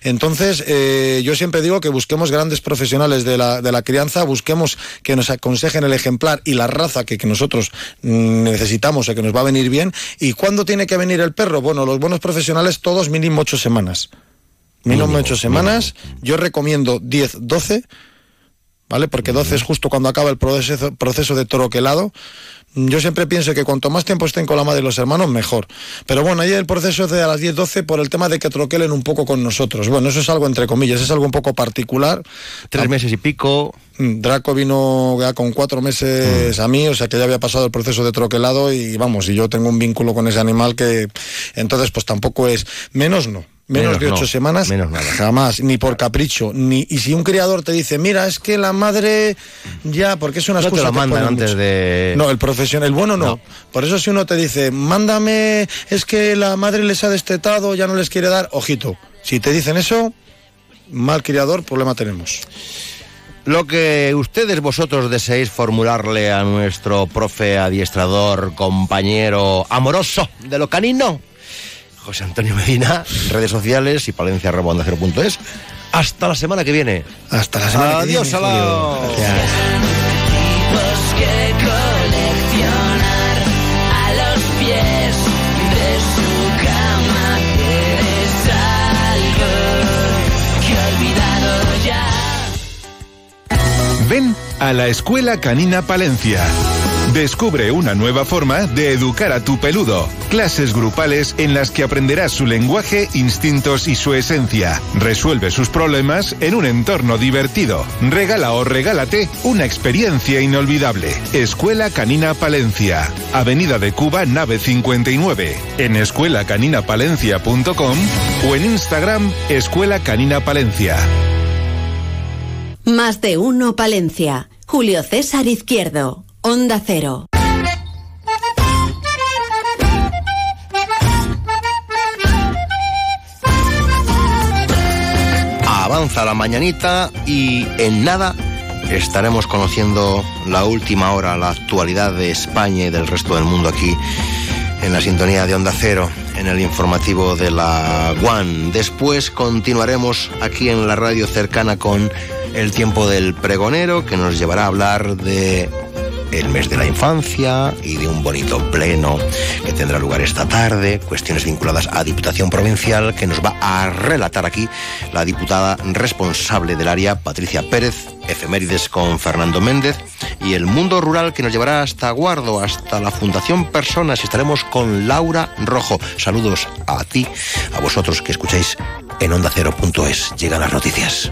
Entonces, eh, yo siempre digo que busquemos grandes profesionales de la, de la crianza, busquemos que nos aconsejen el ejemplar y la raza que, que nosotros mm, necesitamos o que nos va a venir bien. ¿Y cuándo tiene que venir el perro? Bueno, los buenos profesionales todos mínimo ocho semanas. Mínimo, Mínimo, ocho semanas. Yo recomiendo 10, 12. ¿vale? Porque 12 es justo cuando acaba el proceso, proceso de troquelado. Yo siempre pienso que cuanto más tiempo estén con la madre y los hermanos, mejor. Pero bueno, ahí el proceso es de a las 10, 12 por el tema de que troquelen un poco con nosotros. Bueno, eso es algo entre comillas, es algo un poco particular. Tres meses y pico. Mm, Draco vino ya con cuatro meses a mí, o sea que ya había pasado el proceso de troquelado y vamos, y yo tengo un vínculo con ese animal que entonces pues tampoco es menos no. Menos, Menos de no, ocho semanas, menos nada. jamás, ni por capricho, ni y si un criador te dice, mira, es que la madre ya, porque es una No te excusa lo que mandan ponen antes mucho. de... No, el profesional, el bueno no. No. Por eso si uno te dice, mándame, es que la madre les ha destetado, ya no les quiere dar, ojito. Si te dicen eso, mal criador, problema tenemos. Lo que ustedes vosotros deseéis formularle a nuestro profe adiestrador, compañero amoroso de lo canino, José Antonio Medina, redes sociales y palencia.es. Hasta la semana que viene. Hasta la semana que Adiós, viene, que coleccionar a los pies de su cama eres algo que he olvidado ya. Ven a la Escuela Canina Palencia. Descubre una nueva forma de educar a tu peludo. Clases grupales en las que aprenderás su lenguaje, instintos y su esencia. Resuelve sus problemas en un entorno divertido. Regala o regálate una experiencia inolvidable. Escuela Canina Palencia. Avenida de Cuba, nave 59. En escuelacaninapalencia.com o en Instagram Escuela Canina Palencia. Más de uno Palencia. Julio César Izquierdo. Onda Cero. Avanza la mañanita y en nada estaremos conociendo la última hora, la actualidad de España y del resto del mundo aquí en la sintonía de Onda Cero, en el informativo de la One. Después continuaremos aquí en la radio cercana con el tiempo del pregonero que nos llevará a hablar de el mes de la infancia y de un bonito pleno que tendrá lugar esta tarde, cuestiones vinculadas a Diputación Provincial que nos va a relatar aquí la diputada responsable del área, Patricia Pérez, efemérides con Fernando Méndez y el mundo rural que nos llevará hasta Guardo, hasta la Fundación Personas estaremos con Laura Rojo. Saludos a ti, a vosotros que escucháis en onda ondacero.es. Llegan las noticias.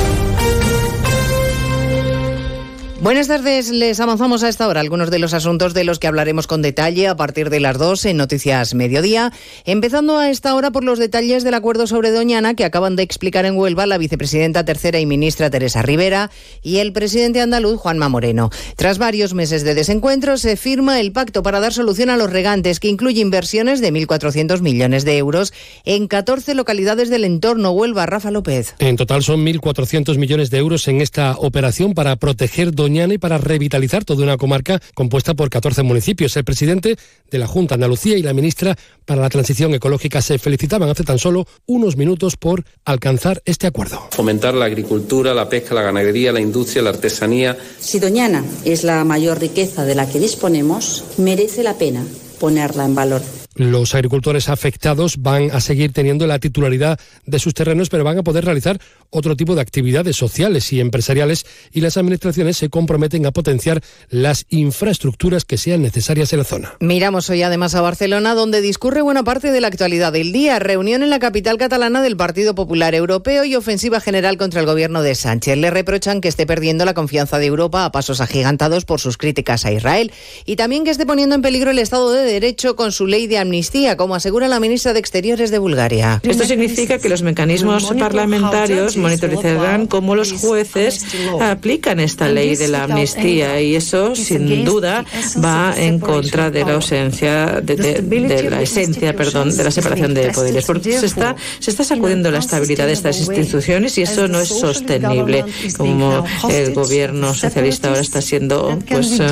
Buenas tardes, les avanzamos a esta hora algunos de los asuntos de los que hablaremos con detalle a partir de las 2 en Noticias Mediodía, empezando a esta hora por los detalles del acuerdo sobre Doñana que acaban de explicar en Huelva la vicepresidenta tercera y ministra Teresa Rivera y el presidente andaluz Juanma Moreno. Tras varios meses de desencuentro se firma el pacto para dar solución a los regantes que incluye inversiones de 1.400 millones de euros en 14 localidades del entorno Huelva. Rafa López. En total son 1.400 millones de euros en esta operación para proteger Doñana y para revitalizar toda una comarca compuesta por 14 municipios. El presidente de la Junta Andalucía y la ministra para la Transición Ecológica se felicitaban hace tan solo unos minutos por alcanzar este acuerdo. Fomentar la agricultura, la pesca, la ganadería, la industria, la artesanía. Si Doñana es la mayor riqueza de la que disponemos, merece la pena ponerla en valor. Los agricultores afectados van a seguir teniendo la titularidad de sus terrenos, pero van a poder realizar otro tipo de actividades sociales y empresariales y las administraciones se comprometen a potenciar las infraestructuras que sean necesarias en la zona. Miramos hoy además a Barcelona, donde discurre buena parte de la actualidad del día. Reunión en la capital catalana del Partido Popular Europeo y ofensiva general contra el gobierno de Sánchez. Le reprochan que esté perdiendo la confianza de Europa a pasos agigantados por sus críticas a Israel y también que esté poniendo en peligro el Estado de Derecho con su ley de amnistía, como asegura la ministra de Exteriores de Bulgaria. Esto significa que los mecanismos parlamentarios monitorizarán cómo los jueces aplican esta ley de la amnistía y eso, sin duda, va en contra de la ausencia de, de- de la esencia, perdón, de la separación de poderes, porque se está se está sacudiendo la estabilidad de estas instituciones y eso no es sostenible, como el gobierno socialista ahora está siendo, pues, eh,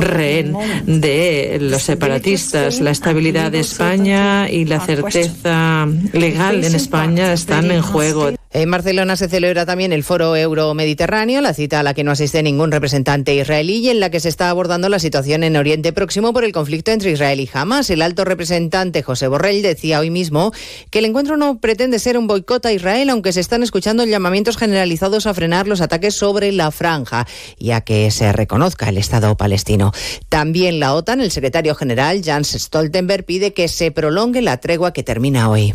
rehén de los separatistas. La estabilidad de España y la certeza legal en España están en juego. En Barcelona se celebra también el Foro Euro-Mediterráneo, la cita a la que no asiste ningún representante israelí y en la que se está abordando la situación en Oriente Próximo por el conflicto entre Israel y Hamas. El alto representante José Borrell decía hoy mismo que el encuentro no pretende ser un boicot a Israel, aunque se están escuchando llamamientos generalizados a frenar los ataques sobre la franja y a que se reconozca el Estado palestino. También la OTAN, el secretario general Jens Stoltenberg, pide que se prolongue la tregua que termina hoy.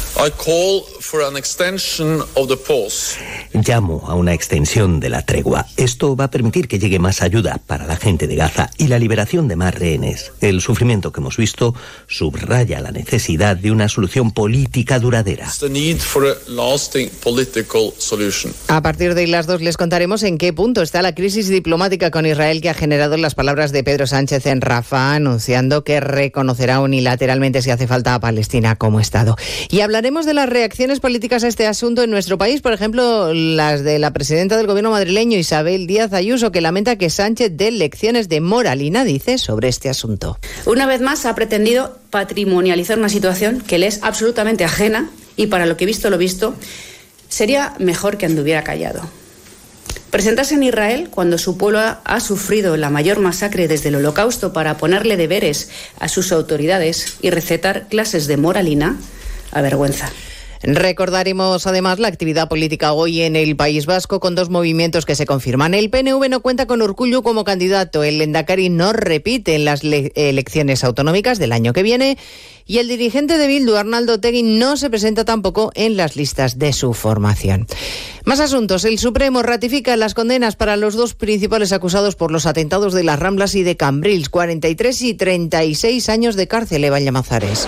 Llamo a una extensión de la tregua. Esto va a permitir que llegue más ayuda para la gente de Gaza y la liberación de más rehenes. El sufrimiento que hemos visto subraya la necesidad de una solución política duradera. It's the need for a lasting political solution. A partir de las dos les contaremos en qué punto está la crisis diplomática con Israel que ha generado las palabras de Pedro Sánchez en Rafa, anunciando que reconocerá unilateralmente si hace falta a Palestina como Estado. Y hablaremos de las reacciones políticas a este asunto en nuestro país, por ejemplo, las de la presidenta del gobierno madrileño, Isabel Díaz Ayuso, que lamenta que Sánchez dé lecciones de moralina, dice, sobre este asunto. Una vez más ha pretendido patrimonializar una situación que le es absolutamente ajena y para lo que he visto lo visto, sería mejor que anduviera callado. Presentarse en Israel cuando su pueblo ha, ha sufrido la mayor masacre desde el holocausto para ponerle deberes a sus autoridades y recetar clases de moralina, avergüenza. Recordaremos además la actividad política hoy en el País Vasco con dos movimientos que se confirman. El PNV no cuenta con Urcullu como candidato, el Endacari no repite en las le- elecciones autonómicas del año que viene y el dirigente de Bildu, Arnaldo Tegui, no se presenta tampoco en las listas de su formación. Más asuntos. El Supremo ratifica las condenas para los dos principales acusados por los atentados de las Ramblas y de Cambrils, 43 y 36 años de cárcel, Eva Llamazares.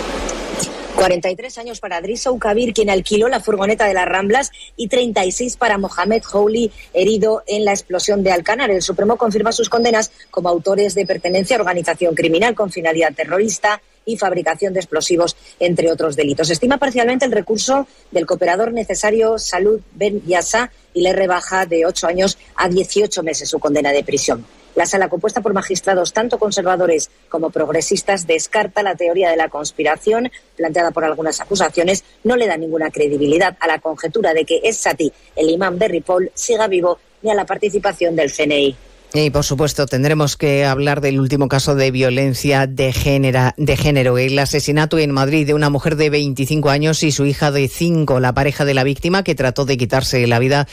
43 años para Drissa Ukabir, quien alquiló la furgoneta de las Ramblas, y 36 para Mohamed Houli, herido en la explosión de Alcanar. El Supremo confirma sus condenas como autores de pertenencia a organización criminal con finalidad terrorista y fabricación de explosivos, entre otros delitos. Estima parcialmente el recurso del cooperador necesario Salud Ben Yassa y le rebaja de 8 años a 18 meses su condena de prisión. La sala, compuesta por magistrados tanto conservadores como progresistas, descarta la teoría de la conspiración planteada por algunas acusaciones. No le da ninguna credibilidad a la conjetura de que es Sati, el imán de Ripoll, siga vivo ni a la participación del CNI. Y por supuesto tendremos que hablar del último caso de violencia de género, el asesinato en Madrid de una mujer de 25 años y su hija de 5. La pareja de la víctima que trató de quitarse la vida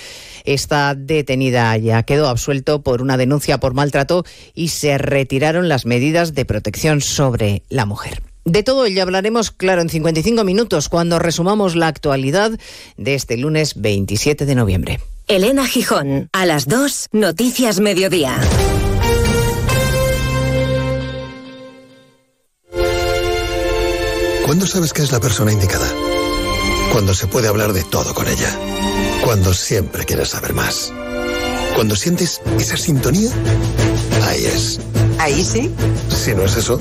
está detenida ya. Quedó absuelto por una denuncia por maltrato y se retiraron las medidas de protección sobre la mujer. De todo ello hablaremos, claro, en 55 minutos cuando resumamos la actualidad de este lunes 27 de noviembre. Elena Gijón, a las 2, Noticias Mediodía. ¿Cuándo sabes que es la persona indicada? Cuando se puede hablar de todo con ella. Cuando siempre quieres saber más. Cuando sientes esa sintonía, ahí es. ¿Ahí sí? Si no es eso,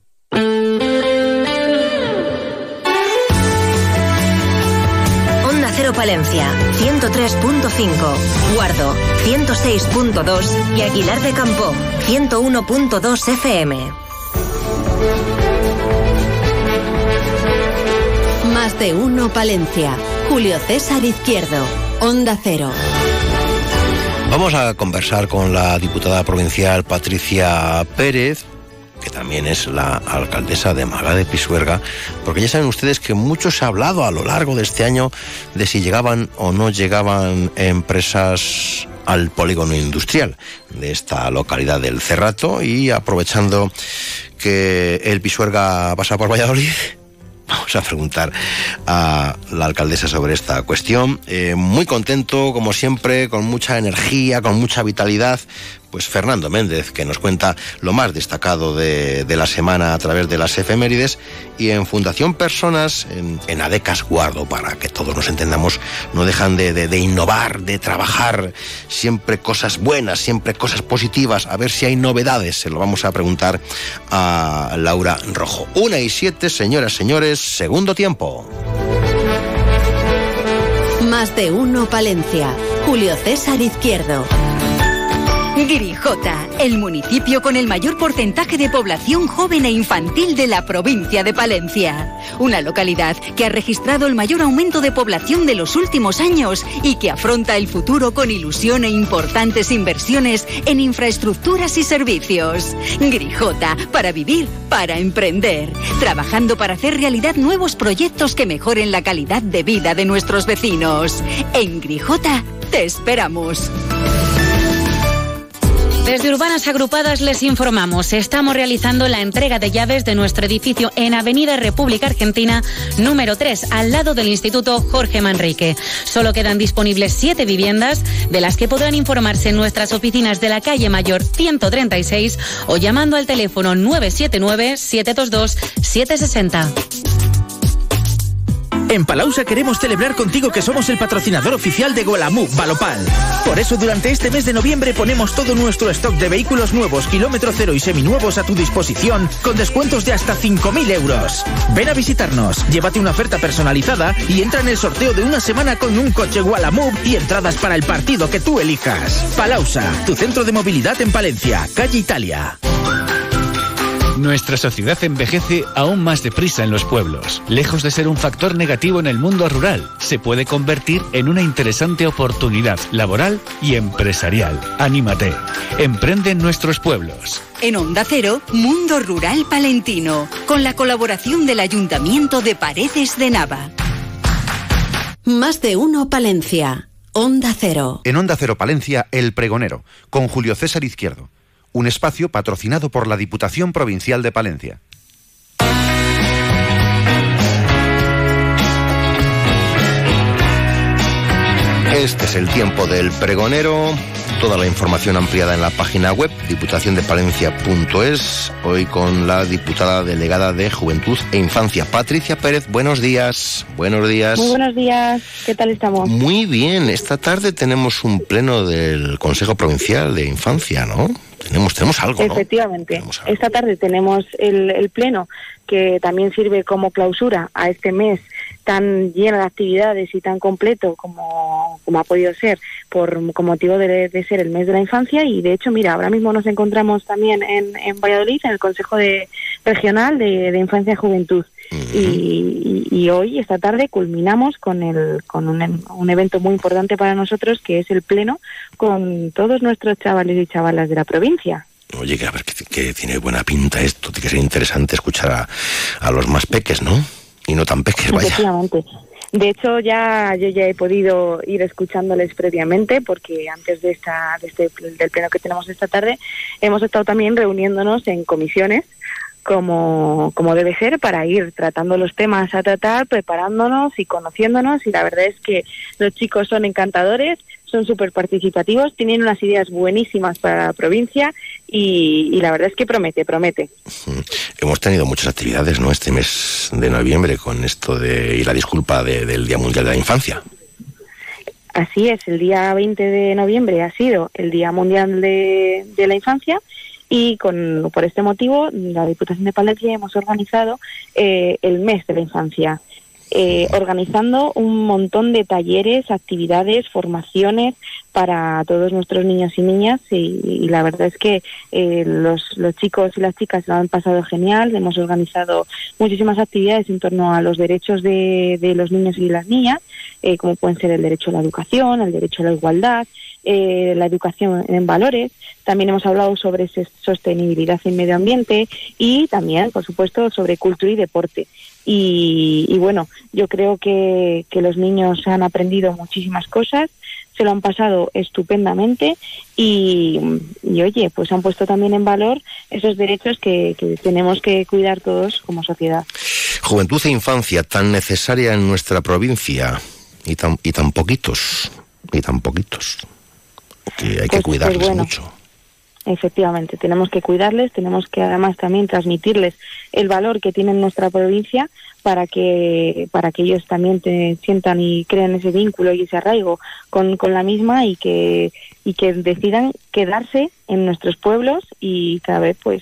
Palencia, 103.5. Guardo, 106.2. Y Aguilar de Campo, 101.2 FM. Más de uno Palencia. Julio César Izquierdo. Onda Cero. Vamos a conversar con la diputada provincial Patricia Pérez, que también es la alcaldesa de Maga de Pisuerga, porque ya saben ustedes que mucho se ha hablado a lo largo de este año de si llegaban o no llegaban empresas al polígono industrial de esta localidad del Cerrato y aprovechando que el Pisuerga pasa por Valladolid, [laughs] Vamos a preguntar a la alcaldesa sobre esta cuestión. Eh, muy contento, como siempre, con mucha energía, con mucha vitalidad. Pues Fernando Méndez, que nos cuenta lo más destacado de, de la semana a través de las efemérides. Y en Fundación Personas, en, ADECAS Guardo, para que todos nos entendamos, no dejan de, de- de innovar, de trabajar. Siempre cosas buenas, siempre cosas positivas. A ver si hay novedades. Se lo vamos a preguntar a Laura Rojo. Una y siete, señoras, señores, segundo tiempo. Más de uno Palencia. Julio César Izquierdo. Grijota, el municipio con el mayor porcentaje de población joven e infantil de la provincia de Palencia. Una localidad que ha registrado el mayor aumento de población de los últimos años y que afronta el futuro con ilusión e importantes inversiones en infraestructuras y servicios. Grijota, para vivir, para emprender. Trabajando para hacer realidad nuevos proyectos que mejoren la calidad de vida de nuestros vecinos. En Grijota, te esperamos. Desde Urbanas Agrupadas les informamos, estamos realizando la entrega de llaves de nuestro edificio en Avenida República Argentina número 3, al lado del Instituto Jorge Manrique. Solo quedan disponibles siete viviendas, de las que podrán informarse en nuestras oficinas de la calle Mayor 136 o llamando al teléfono 979-722-760. En Palausa queremos celebrar contigo que somos el patrocinador oficial de Golamú, Balopal. Por eso durante este mes de noviembre ponemos todo nuestro stock de vehículos nuevos, kilómetro cero y seminuevos a tu disposición con descuentos de hasta 5.000 euros. Ven a visitarnos, llévate una oferta personalizada y entra en el sorteo de una semana con un coche Gualamove y entradas para el partido que tú elijas. Palausa, tu centro de movilidad en Palencia, calle Italia. Nuestra sociedad envejece aún más deprisa en los pueblos. Lejos de ser un factor negativo en el mundo rural, se puede convertir en una interesante oportunidad laboral y empresarial. Anímate. Emprende en nuestros pueblos. En Onda Cero, Mundo Rural Palentino, con la colaboración del Ayuntamiento de Paredes de Nava. Más de uno Palencia. Onda Cero. En Onda Cero Palencia, El Pregonero, con Julio César Izquierdo. Un espacio patrocinado por la Diputación Provincial de Palencia. Este es el tiempo del pregonero. Toda la información ampliada en la página web diputaciondepalencia.es. Hoy con la diputada delegada de Juventud e Infancia, Patricia Pérez. Buenos días. Buenos días. Muy buenos días, ¿qué tal estamos? Muy bien. Esta tarde tenemos un pleno del Consejo Provincial de Infancia, ¿no? Tenemos, tenemos algo, ¿no? Efectivamente, esta tarde tenemos el, el pleno que también sirve como clausura a este mes tan lleno de actividades y tan completo como, como ha podido ser por con motivo de, de ser el mes de la infancia. Y de hecho mira ahora mismo nos encontramos también en, en Valladolid en el Consejo de, Regional de, de Infancia y Juventud y, y- y hoy esta tarde culminamos con el con un, un evento muy importante para nosotros que es el pleno con todos nuestros chavales y chavalas de la provincia Oye, que a ver, que, que tiene buena pinta esto, tiene que ser interesante escuchar a, a los más peques, ¿no? Y no tan peques, vaya. Efectivamente. De hecho, ya yo ya he podido ir escuchándoles previamente, porque antes de esta, de este, del pleno que tenemos esta tarde, hemos estado también reuniéndonos en comisiones, como, como debe ser, para ir tratando los temas a tratar, preparándonos y conociéndonos. Y la verdad es que los chicos son encantadores, son súper participativos, tienen unas ideas buenísimas para la provincia y, y la verdad es que promete, promete. [laughs] Hemos tenido muchas actividades, ¿no? Este mes de noviembre con esto de y la disculpa de- del Día Mundial de la Infancia. Así es, el día 20 de noviembre ha sido el Día Mundial de, de la Infancia y con, por este motivo la Diputación de Palencia hemos organizado eh, el mes de la infancia, eh, organizando un montón de talleres, actividades, formaciones para todos nuestros niños y niñas y, y la verdad es que eh, los, chicos y las chicas lo han pasado genial, hemos organizado muchísimas actividades en torno a los derechos de, de los niños y las niñas, eh, como pueden ser el derecho a la educación, el derecho a la igualdad, eh, la educación en valores. También hemos hablado sobre sostenibilidad en medio ambiente y también, por supuesto, sobre cultura y deporte. Y, y bueno, yo creo que, que los niños han aprendido muchísimas cosas, se lo han pasado estupendamente y, y, oye, pues han puesto también en valor esos derechos que, que tenemos que cuidar todos como sociedad. Juventud e infancia tan necesaria en nuestra provincia y tan, y tan poquitos, y tan poquitos, que hay que Pues- pues cuidarles bueno. mucho. Efectivamente, tenemos que cuidarles, tenemos que además también transmitirles el valor que tiene nuestra provincia para que para que ellos también te sientan y creen ese vínculo y ese arraigo con, con la misma y que y que decidan quedarse en nuestros pueblos y cada vez pues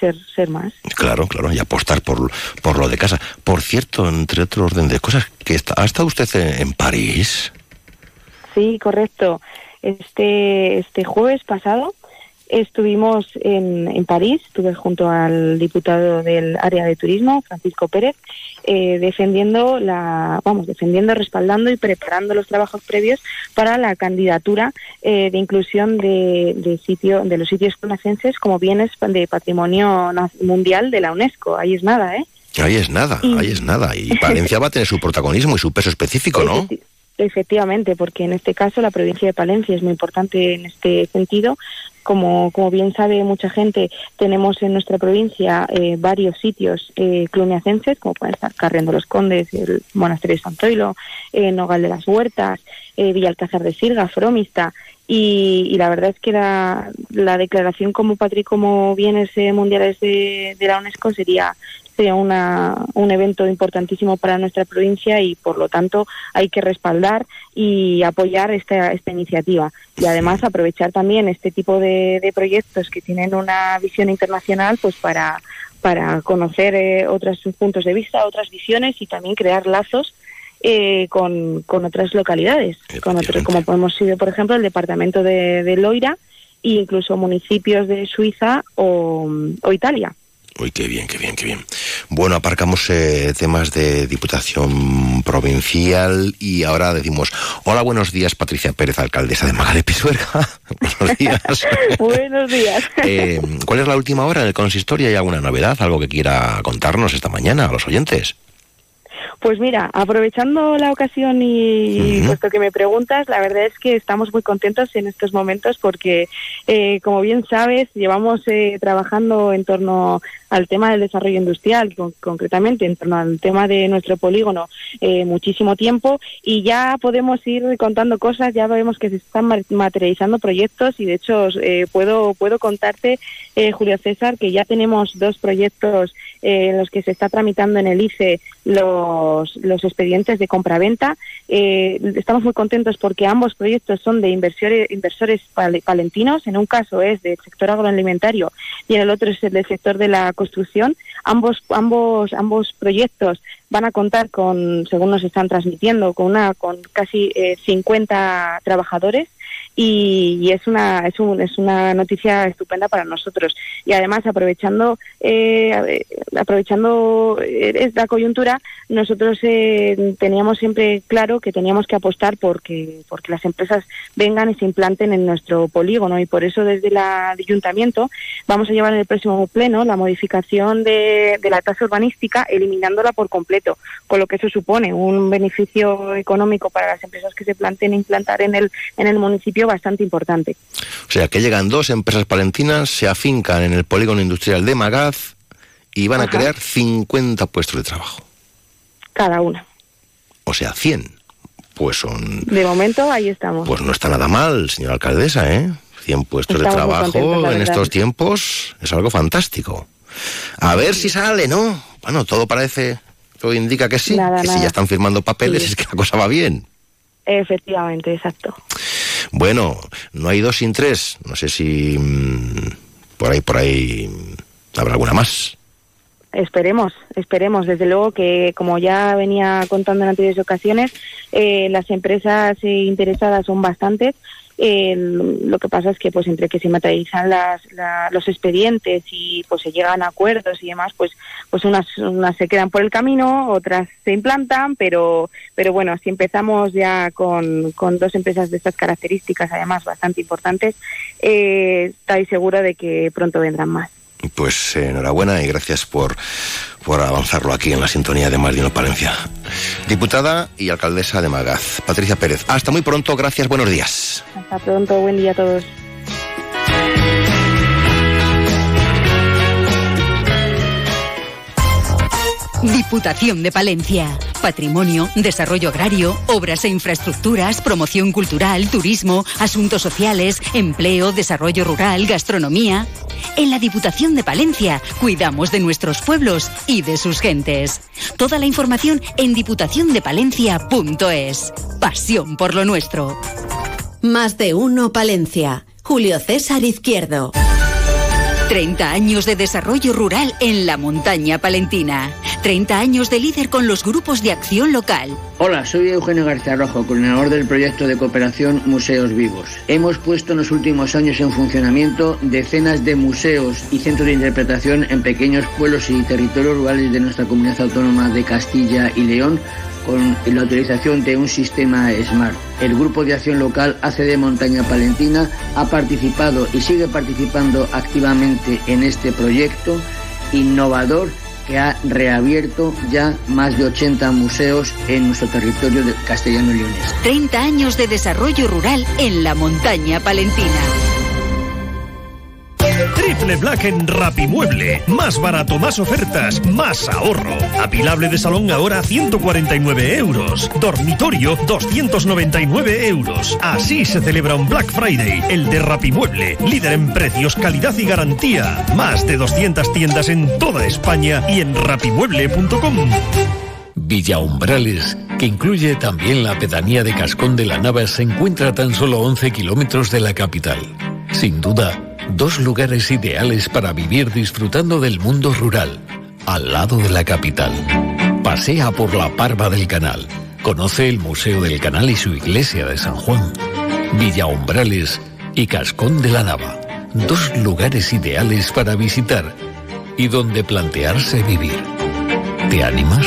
ser ser más. Claro, claro, y apostar por, por lo de casa. Por cierto, entre otro orden de cosas, que está, ¿ha estado usted en, en París? Sí, correcto. Este, este jueves pasado estuvimos en, en París, estuve junto al diputado del área de turismo, Francisco Pérez, eh, defendiendo la, vamos, defendiendo, respaldando y preparando los trabajos previos para la candidatura eh, de inclusión de, de sitio, de los sitios conacenses como bienes de patrimonio mundial de la UNESCO. Ahí es nada, ¿eh? Ahí es nada, Y- ahí es nada. Y Palencia va a tener su protagonismo y su peso específico, ¿no? Efecti- Efectivamente, porque en este caso la provincia de Palencia es muy importante en este sentido. Como, como bien sabe mucha gente, tenemos en nuestra provincia eh, varios sitios eh, cluniacenses, como pueden estar Carrión de los Condes, el Monasterio de San Zoilo, eh, Nogal de las Huertas, eh, Villalcázar de Sirga, Fromista. Y, y la verdad es que la, la declaración como patri como bienes eh, mundiales de la UNESCO sería sería una, un evento importantísimo para nuestra provincia y por lo tanto hay que respaldar y apoyar esta, esta iniciativa. Y además aprovechar también este tipo de, de proyectos que tienen una visión internacional pues para para conocer eh, otros puntos de vista, otras visiones y también crear lazos eh, con, con otras localidades, con otros, como hemos sido, por ejemplo, el departamento de, de Loira e incluso municipios de Suiza o, o Italia. Uy, qué bien, qué bien, qué bien. Bueno, aparcamos eh, temas de Diputación Provincial y ahora decimos, hola, buenos días, Patricia Pérez, alcaldesa de Maga de Pisuerga. [laughs] buenos días. [laughs] Buenos días. [laughs] Eh, ¿Cuál es la última hora en el consistorio? ¿Hay alguna novedad, algo que quiera contarnos esta mañana a los oyentes? Pues mira, aprovechando la ocasión y puesto que me preguntas, la verdad es que estamos muy contentos en estos momentos porque, eh, como bien sabes, llevamos eh, trabajando en torno al tema del desarrollo industrial, con- concretamente en torno al tema de nuestro polígono, eh, muchísimo tiempo y ya podemos ir contando cosas, ya vemos que se están ma- materializando proyectos y de hecho eh, puedo puedo contarte, eh, Julio César, que ya tenemos dos proyectos eh, en los que se está tramitando en el ICE los, los expedientes de compraventa. Eh, estamos muy contentos porque ambos proyectos son de inversores, inversores pal- palentinos. En un caso es del sector agroalimentario y en el otro es el del sector de la construcción. Ambos, ambos, ambos proyectos van a contar con, según nos están transmitiendo, con una con casi eh, 50 trabajadores y, es una es, un- es una noticia estupenda para nosotros. Y además aprovechando eh, aprovechando eh, esta coyuntura nosotros eh, teníamos siempre claro que teníamos que apostar porque porque las empresas vengan y se implanten en nuestro polígono. Y por eso desde el ayuntamiento vamos a llevar en el próximo pleno la modificación de, de la tasa urbanística eliminándola por completo con lo que eso supone un beneficio económico para las empresas que se planteen implantar en el en el municipio bastante importante O sea, que llegan dos empresas palentinas, se afincan en el polígono industrial de Magaz y van a crear 50 puestos de trabajo. cada una O sea, 100. Pues son... de momento ahí estamos Pues no está nada mal, señora alcaldesa, ¿eh? 100 puestos de Estamos trabajo en estos tiempos es algo fantástico. A ver si sale, ¿no? Bueno, todo parece, todo indica que sí, Nada, que si ya están firmando papeles Sí. es que la cosa va bien. efectivamente exacto Bueno, no hay dos sin tres. No sé si mm, por ahí, por ahí mm, habrá alguna más. Esperemos, esperemos. Desde luego que, como ya venía contando en anteriores ocasiones, eh, las empresas eh, interesadas son bastantes. Eh, lo que pasa es que, pues, entre que se materializan las, la- los expedientes y pues se llegan a acuerdos y demás, pues, pues unas, unas se quedan por el camino, otras se implantan, pero, pero bueno, si empezamos ya con, con dos empresas de estas características, además bastante importantes, eh, estáis seguro de que pronto vendrán más. Pues eh, enhorabuena y gracias por, por avanzarlo aquí en la sintonía de Más de Palencia. Diputada y alcaldesa de Magaz, Patricia Pérez. Hasta muy pronto, gracias, buenos días. Hasta pronto, buen día a todos. Diputación de Palencia. Patrimonio, desarrollo agrario, obras e infraestructuras, promoción cultural, turismo, asuntos sociales, empleo, desarrollo rural, gastronomía. En la Diputación de Palencia cuidamos de nuestros pueblos y de sus gentes. Toda la información en diputaciondepalencia.es. Pasión por lo nuestro. Más de uno Palencia. Julio César Izquierdo. 30 años de desarrollo rural en la montaña palentina. 30 años de líder con los grupos de acción local. Hola, soy Eugenio García Rojo, coordinador del proyecto de cooperación Museos Vivos. Hemos puesto en los últimos años en funcionamiento decenas de museos y centros de interpretación en pequeños pueblos y territorios rurales de nuestra comunidad autónoma de Castilla y León con la utilización de un sistema SMART. El Grupo de Acción Local ACD Montaña Palentina ha participado y sigue participando activamente en este proyecto innovador que ha reabierto ya más de 80 museos en nuestro territorio de castellano y leonés. 30 años de desarrollo rural en la montaña palentina. Triple Black en Rapimueble. Más barato, más ofertas, más ahorro. Apilable de salón ahora 149 euros. Dormitorio 299 euros. Así se celebra un Black Friday, el de Rapimueble. Líder en precios, calidad y garantía. Más de 200 tiendas en toda España y en rapimueble.com. Villa Umbrales, que incluye también la pedanía de Cascón de la Nava, se encuentra a tan solo 11 kilómetros de la capital. Sin duda, dos lugares ideales para vivir disfrutando del mundo rural, al lado de la capital. Pasea por la Parva del Canal. Conoce el Museo del Canal y su iglesia de San Juan. Villa Umbrales y Cascón de la Nava. Dos lugares ideales para visitar y donde plantearse vivir. ¿Te animas?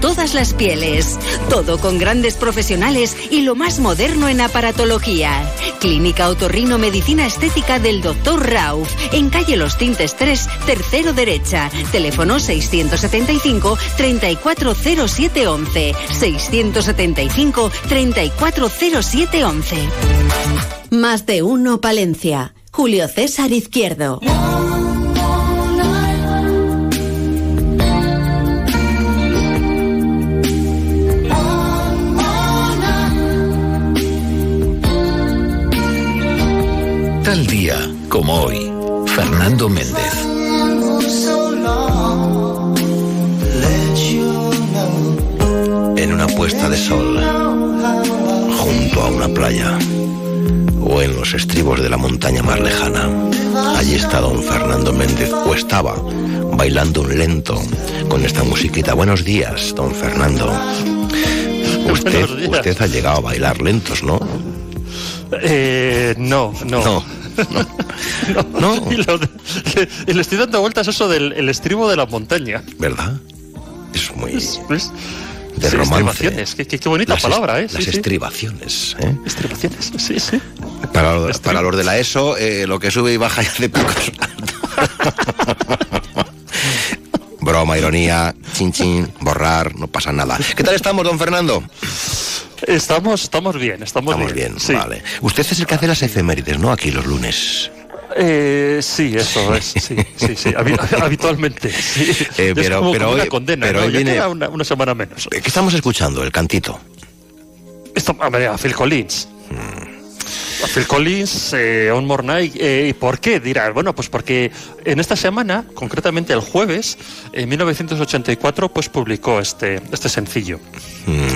todas las pieles. Todo con grandes profesionales y lo más moderno en aparatología. Clínica Otorrino Medicina Estética del Dr. Rauf, en calle Los Tintes 3, tercero derecha. Teléfono 675 340711. 675 340711. Más de uno Palencia. Julio César Izquierdo. Tal día como hoy, Fernando Méndez. En una puesta de sol, junto a una playa, o en los estribos de la montaña más lejana, allí está don Fernando Méndez, o estaba, bailando un lento con esta musiquita. Buenos días, don Fernando. [laughs] Usted, usted ha llegado a bailar lentos, ¿no? Eh, no, no. No. No. [laughs] Y, lo y le estoy dando vueltas eso del el estribo de la montaña. ¿Verdad? Es muy... ¿Ves? ¿Ves? De Sí, romance. estribaciones, qué, qué- qué bonita Las palabra, ¿eh? Sí, Las sí. estribaciones, ¿eh? Estribaciones, sí, sí. Para, para los de la ESO, eh, lo que sube y baja ya de pocos. [laughs] Broma, ironía, chin chin, borrar, no pasa nada. ¿Qué tal estamos, don Fernando? Estamos, estamos bien, estamos, Estamos bien. bien, sí. vale. Usted es el que hace las efemérides, ¿no? Aquí los lunes. Eh, sí, eso es, sí, sí, sí, habi- [laughs] habitualmente. Sí. Eh, Es pero- como, pero como una hoy- condena, pero ¿no? hoy viene- queda una, una semana menos. ¿Qué estamos escuchando? El cantito. Esto, a ver, a Phil Collins. Mm. Phil Collins, eh, On More Night. eh, ¿Y por qué? Dirás, bueno, pues porque en esta semana, concretamente el jueves, en 1984, pues publicó este, este sencillo.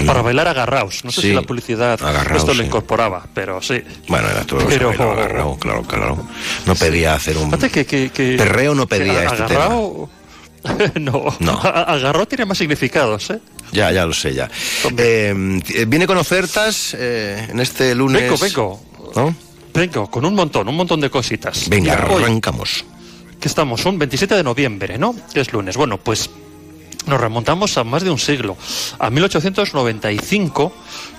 Para bailar agarraos. No sé Mm. Sí, si la publicidad agarraos, esto lo sí. incorporaba, pero sí. Bueno, era todo Pero- agarrado, claro, claro. No pedía hacer un... Que, que, que- Perreo no pedía este agarrao- [laughs] no, No. A- agarrao tiene más significados, ¿eh? Ya, ya lo sé, ya. Eh, viene con ofertas eh, en este lunes. Vengo, vengo. ¿No? Vengo, con un montón, un montón de cositas. Venga, hoy- arrancamos. que estamos, un 27 de noviembre, ¿no? Es lunes. Bueno, pues nos remontamos a más de un siglo. A 1895,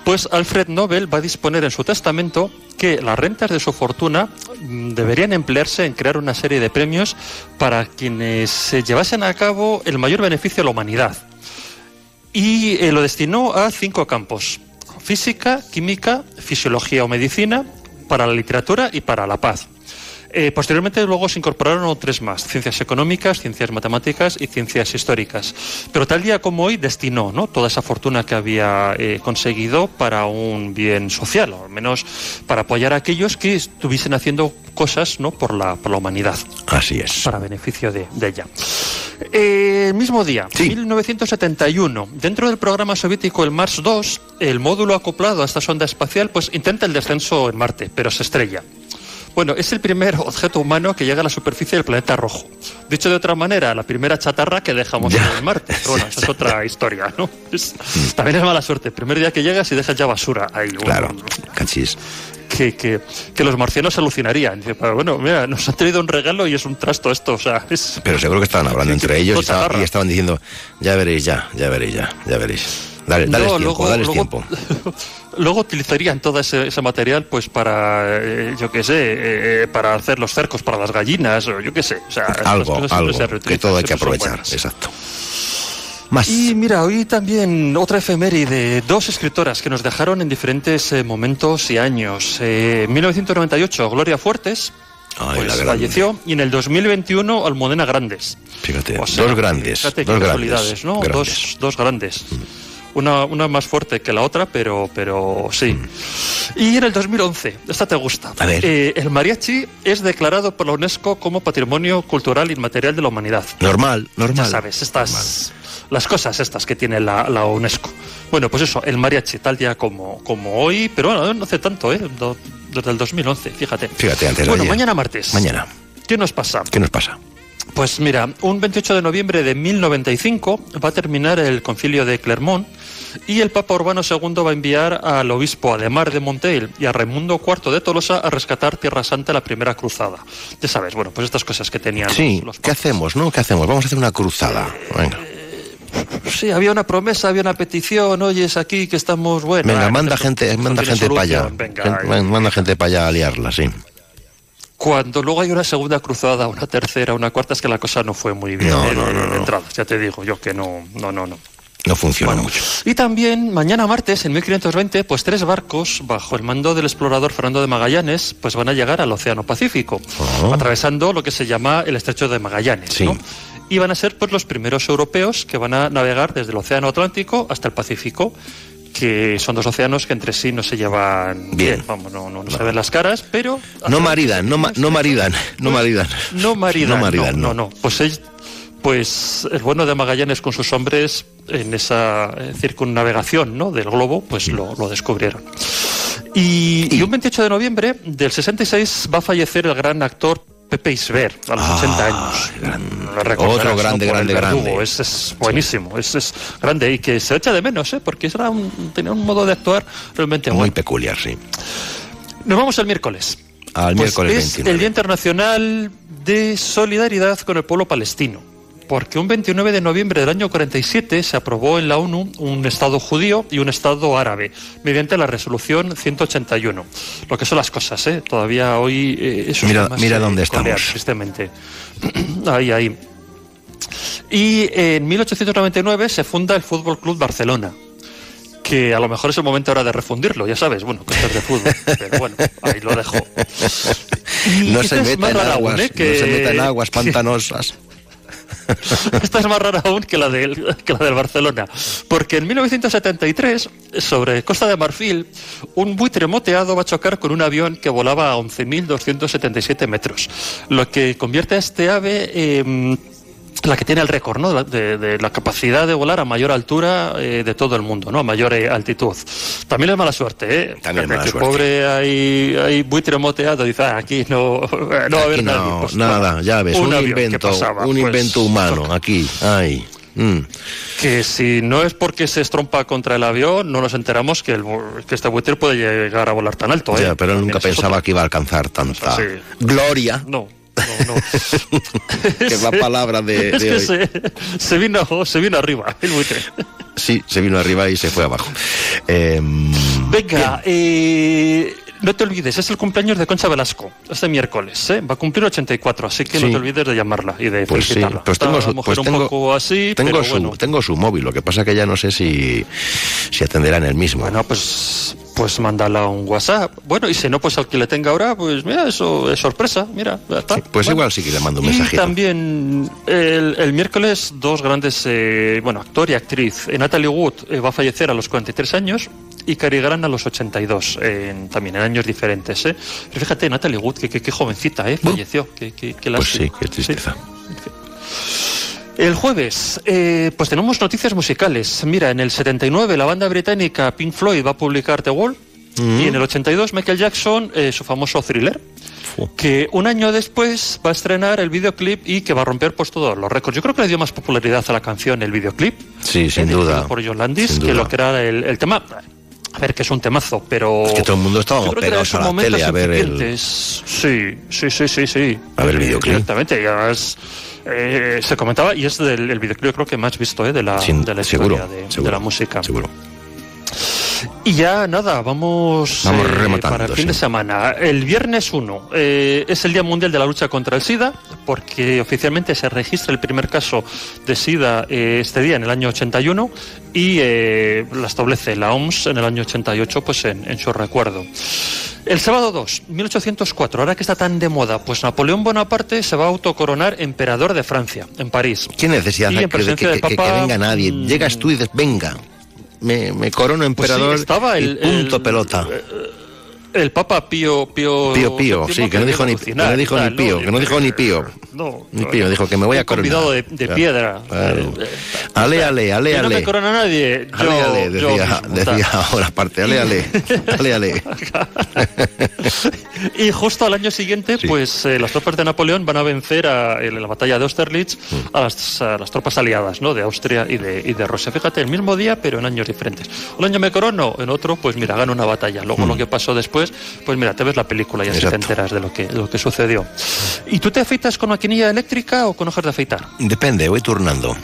pues Alfred Nobel va a disponer en su testamento que las rentas de su fortuna mm, deberían emplearse en crear una serie de premios para quienes se llevasen a cabo el mayor beneficio a la humanidad. Y eh, lo destinó a cinco campos. Física, química, fisiología o medicina, para la literatura y para la paz. Eh, posteriormente luego se incorporaron tres más, ciencias económicas, ciencias matemáticas y ciencias históricas. Pero tal día como hoy destinó ¿no? toda esa fortuna que había eh, conseguido para un bien social, o al menos para apoyar a aquellos que estuviesen haciendo cosas ¿no? por, la, por la humanidad. Así es. Para beneficio de, de ella. Eh, el mismo día, 1971, dentro del programa soviético el Mars 2, el módulo acoplado a esta sonda espacial pues intenta el descenso en Marte, pero se estrella. Bueno, es el primer objeto humano que llega a la superficie del planeta rojo. Dicho de otra manera, la primera chatarra que dejamos en el Marte. [laughs] Pero bueno, esa es otra historia, ¿no? Es- también es mala suerte. El primer día que llegas y dejas ya basura ahí. Claro, cachis. Que, que, que los marcianos alucinarían. "Pero bueno, mira, nos han traído un regalo y es un trasto esto. O sea, es, Pero seguro que estaban hablando entre ellos y, estaba- y estaban diciendo, ya veréis, ya, ya veréis, ya, ya veréis. Dale, dales No, tiempo, luego- dales luego- tiempo. [laughs] Luego utilizarían todo ese, ese material pues para, eh, yo qué sé, eh, para hacer los cercos para las gallinas o yo qué sé. O sea, Algo, algo, se que todo hay que aprovechar, exacto. Más. Y mira, hoy también otra efeméride, dos escritoras que nos dejaron en diferentes eh, momentos y años. Eh, en 1998, Gloria Fuertes, Ay, pues, falleció, y en el 2021, Almudena Grandes. Fíjate, O sea, dos grandes, fíjate dos grandes, ¿no? grandes. Dos, dos grandes. Una, una más fuerte que la otra, pero, pero sí. Y en el 2011, esta te gusta. A ver. Eh, el mariachi es declarado por la UNESCO como Patrimonio Cultural Inmaterial de la Humanidad. Normal, normal. Ya sabes, estas las cosas estas que tiene la, la UNESCO. Bueno, pues eso, el mariachi, tal día como, como hoy, pero bueno, no hace tanto, ¿eh? Do- desde el 2011, fíjate. Fíjate, antes Bueno, mañana martes. Mañana. ¿Qué nos pasa? ¿Qué nos pasa? Pues mira, un 28 de noviembre de 1095 va a terminar el concilio de Clermont y el Papa Urbano II va a enviar al obispo Ademar de Monteil y a Raimundo IV de Tolosa a rescatar Tierra Santa la primera cruzada. Ya sabes, bueno, pues estas cosas que tenían Sí, los, los ¿qué hacemos, no? ¿Qué hacemos? Vamos a hacer una cruzada. Venga. sí, había una promesa, había una petición, oye, es aquí que estamos, bueno... Venga, ah, manda esto gente, manda gente para allá. venga, eh. Manda gente para allá a liarla, sí. Cuando luego hay una segunda cruzada, una tercera, una cuarta, es que la cosa no fue muy bien No, eh, no, no, de entrada. Ya te digo yo que no, no, no, no. No funciona mucho. Y también mañana martes, en 1520, pues tres barcos bajo el mando del explorador Fernando de Magallanes, pues van a llegar al Océano Pacífico, Oh. atravesando lo que se llama el Estrecho de Magallanes. ¿no? Y van a ser pues los primeros europeos que van a navegar desde el Océano Atlántico hasta el Pacífico que son dos océanos que entre sí no se llevan bien, vamos, no, no, no se ven las caras, pero No maridan, no, ma- no maridan, no maridan. no maridan, No maridan, no, no. no. Pues, el- pues el bueno de Magallanes con sus hombres en esa eh, circunnavegación ¿no? del globo, pues lo, lo descubrieron. Y, y un 28 de noviembre del 66 va a fallecer el gran actor Pepe Isber, a los 80 años. Recordarás, Otro grande, grande, grande. Es, es buenísimo, es, es grande y que se echa de menos, ¿eh? porque era un, tenía un modo de actuar realmente Muy bueno. peculiar, sí. Nos vamos el miércoles. Al Pues miércoles es 29. el Día Internacional de Solidaridad con el pueblo palestino. Porque un 29 de noviembre del año 47 se aprobó en la ONU un Estado judío y un Estado árabe, mediante la resolución 181. Lo que son las cosas, ¿eh? Todavía hoy eh, esos Mira- mira se dónde colean, estamos. tristemente. [clears throat] ahí, ahí. Y en 1899 se funda el Fútbol Club Barcelona. Que a lo mejor es el momento ahora de refundirlo, ya sabes, bueno, cosas de fútbol, [laughs] pero bueno, ahí lo dejo. No se es meta más en rara aguas, aún, ¿eh? no se aguas [laughs] pantanosas. [laughs] Esta es más rara aún que la, del, la del Barcelona. Porque en 1973, sobre Costa de Marfil, un buitre moteado va a chocar con un avión que volaba a 11.277 metros. Lo que convierte a este ave en la que tiene el récord, ¿no? De, de la capacidad de volar a mayor altura eh, de todo el mundo, ¿no? A mayor eh, altitud. También es mala suerte, ¿eh? También es mala suerte. pobre hay, hay buitre moteado, dice, "Ah, aquí no, [laughs] no va a haber Aquí nadie". no, Pues, nada, ya ves, un, que invento, pasaba, un pues, invento humano, aquí, ay. mm. que si no es porque se estrompa contra el avión, no nos enteramos que, el, que este buitre puede llegar a volar tan alto. ¿eh? Ya, pero él nunca pensaba otro. que iba a alcanzar tanta Sí. gloria. No, no, no. [laughs] que es la palabra de, es de que hoy. se, se vino, se vino arriba el buitre. Sí, se vino arriba y se fue abajo. Em, Venga, eh, no te olvides, es el cumpleaños de Concha Velasco, este miércoles, ¿eh? va a cumplir 84, así que no Sí. te olvides de llamarla y de pues sí, felicitarla. pues tengo su, la mujer pues un tengo, poco así, tengo pero su, bueno. tengo su móvil, lo que pasa que ya no sé si, si atenderá en el mismo. Bueno, pues, pues mándala un WhatsApp. Bueno, y si no, pues al que le tenga ahora, pues mira, eso es sorpresa, mira, está. Pues igual sí que le mando un Y mensajito. también el, el miércoles dos grandes, eh, bueno, actor y actriz. Eh, Natalie Wood eh, va a fallecer a los 43 años y Cary Grant a los 82, en- también en años diferentes. ¿eh? Pero fíjate, Natalie Wood, que, que- que jovencita, ¿eh? falleció. Que, que, que Pues sí, qué tristeza. El jueves, eh, pues tenemos noticias musicales. Mira, en el 79 la banda británica Pink Floyd va a publicar The Wall Mm. y en el 82 Michael Jackson eh, su famoso thriller. Que un año después va a estrenar el videoclip y que va a romper pues todos los récords. Yo creo que le dio más popularidad a la canción el videoclip Sí, sin dirigido duda. por John Landis Sin que duda. lo que era el, el tema. A ver, que es un temazo, pero. Es que todo el mundo estábamos que pegados a la tele a ver el- incipientes. Sí, sí, sí, sí, sí. A ver el Eh, videoclip. Directamente, y además eh, se comentaba, y es del el videoclip creo que más visto eh, de, la, Sin- de la seguro, historia de, de seguro, la música. Seguro. Y ya nada, vamos, Vamos eh, para el fin sí. de semana. El viernes 1 eh, es el Día Mundial de la Lucha contra el SIDA, porque oficialmente se registra el primer caso de SIDA eh, este día, en el año 81, y eh, la establece la OMS en el año 88, pues en, en su recuerdo. El sábado 2, 1804, ahora que está tan de moda, pues Napoleón Bonaparte se va a autocoronar emperador de Francia, en París. ¿Qué necesidad Y hay en que, que- que- venga nadie? mm, Llegas tú y dices, venga, me, me corono Pues sí, emperador estaba y el- punto el- pelota. El Papa Pío Pío Pío Pío, sí, que no dijo ni, que no dijo ni pío, ¿no? que no dijo ni pío. No, Ni pío, dijo que me voy a coronar. convidado de, de Claro, piedra. claro. Eh, Ale, ale, ale, que no me ale. corona nadie. Yo, Ale, ale, yo decía, mismo, decía ahora aparte, ale, ale, [laughs] ale, ale. Y justo al año siguiente, pues eh, las tropas de Napoleón van a vencer a- en la batalla de Austerlitz Mm. a, las, a las tropas aliadas, ¿no? De Austria y de, y de Rusia. Fíjate, el mismo día, pero en años diferentes. Un año me corono, en otro, pues mira, gano una batalla. Luego lo que pasó después, pues mira, te ves la película y así te. Exacto. enteras de lo que, lo que sucedió. ¿Y tú te afeitas con maquinilla eléctrica o con hojas de afeitar? Depende, voy turnando.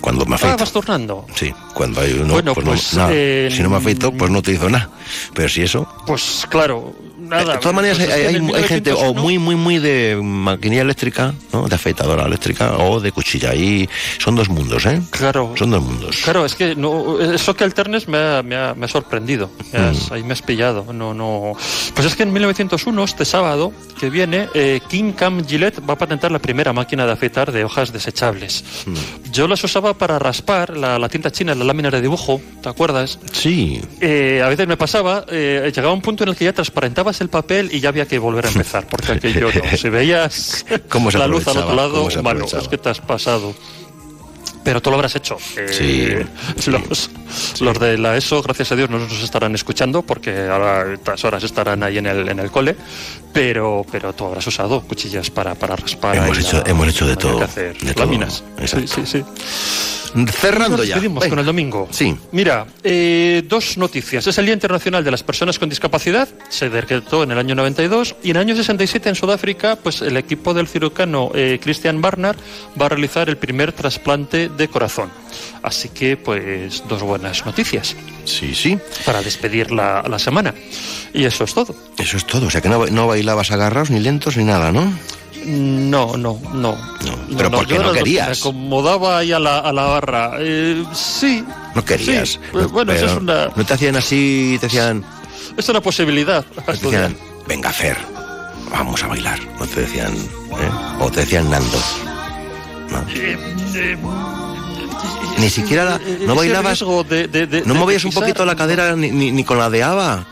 Cuando me Ah, afeito. vas turnando. Sí, cuando hay uno, Bueno, pues, pues, nada. eh, si no me afeito, pues no utilizo nada. Pero si eso... Pues claro, nada. de todas maneras, pues es hay, hay- gente o 1901 muy, muy, muy de maquinaria eléctrica, ¿no? De afeitadora eléctrica o de cuchilla. Y son dos mundos, ¿eh? Claro. Son dos mundos. Claro, es que no, eso que alternes me ha, me ha- me ha sorprendido. Me has- Mm. Ahí me has pillado. No, no. Pues es que en 1901, este sábado que viene, eh, King Cam Gillette va a patentar la primera máquina de afeitar de hojas desechables. Mm. Yo las usaba para raspar la, la tinta china, la lámina de dibujo, ¿te acuerdas? Sí. Eh, a veces me pasaba, eh, llegaba un punto en el que ya transparentabas el papel y ya había que volver a empezar, porque aquello no. Si veías [laughs] ¿Cómo se la luz al otro lado, ¿Cómo se mano, aprovechaba? es que te has pasado. Pero tú lo habrás hecho. Eh, Los, los de la ESO, gracias a Dios, no nos estarán escuchando porque ahora a estas horas estarán ahí en el, en el cole. Pero, pero tú habrás usado cuchillas para, para raspar. Hemos hecho- la- hemos hecho de que todo, hacer de todo. láminas. Sí, sí, sí. Cerrando Nos ya. despedimos con el domingo. Sí. Mira, eh, dos noticias. Es el Día Internacional de las Personas con Discapacidad, se decretó en el año 92, y en el año 67 en Sudáfrica, pues el equipo del cirujano eh, Christian Barnard va a realizar el primer trasplante de corazón. Así que, pues, dos buenas noticias. Sí, sí. Para despedir la, la semana. Y eso es todo. Eso es todo. O sea que no, no bailabas agarrados, ni lentos, ni nada, ¿no? No, no, no. pero ¿por qué yo no era lo que querías? Me acomodaba ahí a la, a la barra. Eh, sí. No querías. Sí, pues, bueno, eso Pero es una, No te hacían así, te decían... es una posibilidad. Te decían, venga, Fer, vamos a bailar. No te decían, ¿eh? O te decían Nando. Ni siquiera la- no bailabas, riesgo de- de- de- no de movías un poquito la cadera ni, ni- ni con la de Ava,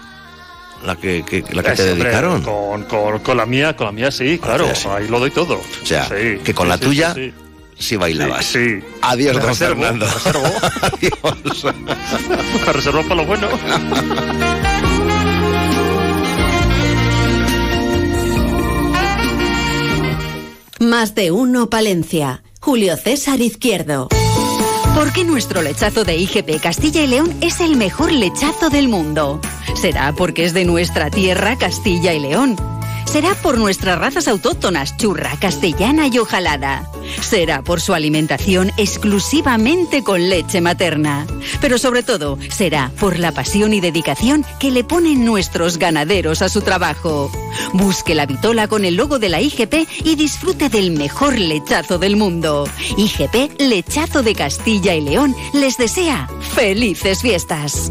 la que, que- la que te dedicaron. Con, con- con la mía, con la mía sí, claro, sí. ahí lo doy todo. O sea, Sí, que con sí, la sí, tuya sí, sí, bailabas. Sí, sí. Adiós, Me don reservo, Fernando. me reservo. [laughs] Adiós. [laughs] Me reservo para lo bueno. Más de uno Palencia. Julio César Izquierdo. ¿Por qué nuestro lechazo de IGP Castilla y León es el mejor lechazo del mundo? ¿Será porque es de nuestra tierra Castilla y León? ¿Será por nuestras razas autóctonas churra, castellana y ojalada? ¿Será por su alimentación exclusivamente con leche materna? Pero sobre todo, será por la pasión y dedicación que le ponen nuestros ganaderos a su trabajo. Busque la vitola con el logo de la IGP y disfrute del mejor lechazo del mundo. IGP Lechazo de Castilla y León les desea felices fiestas.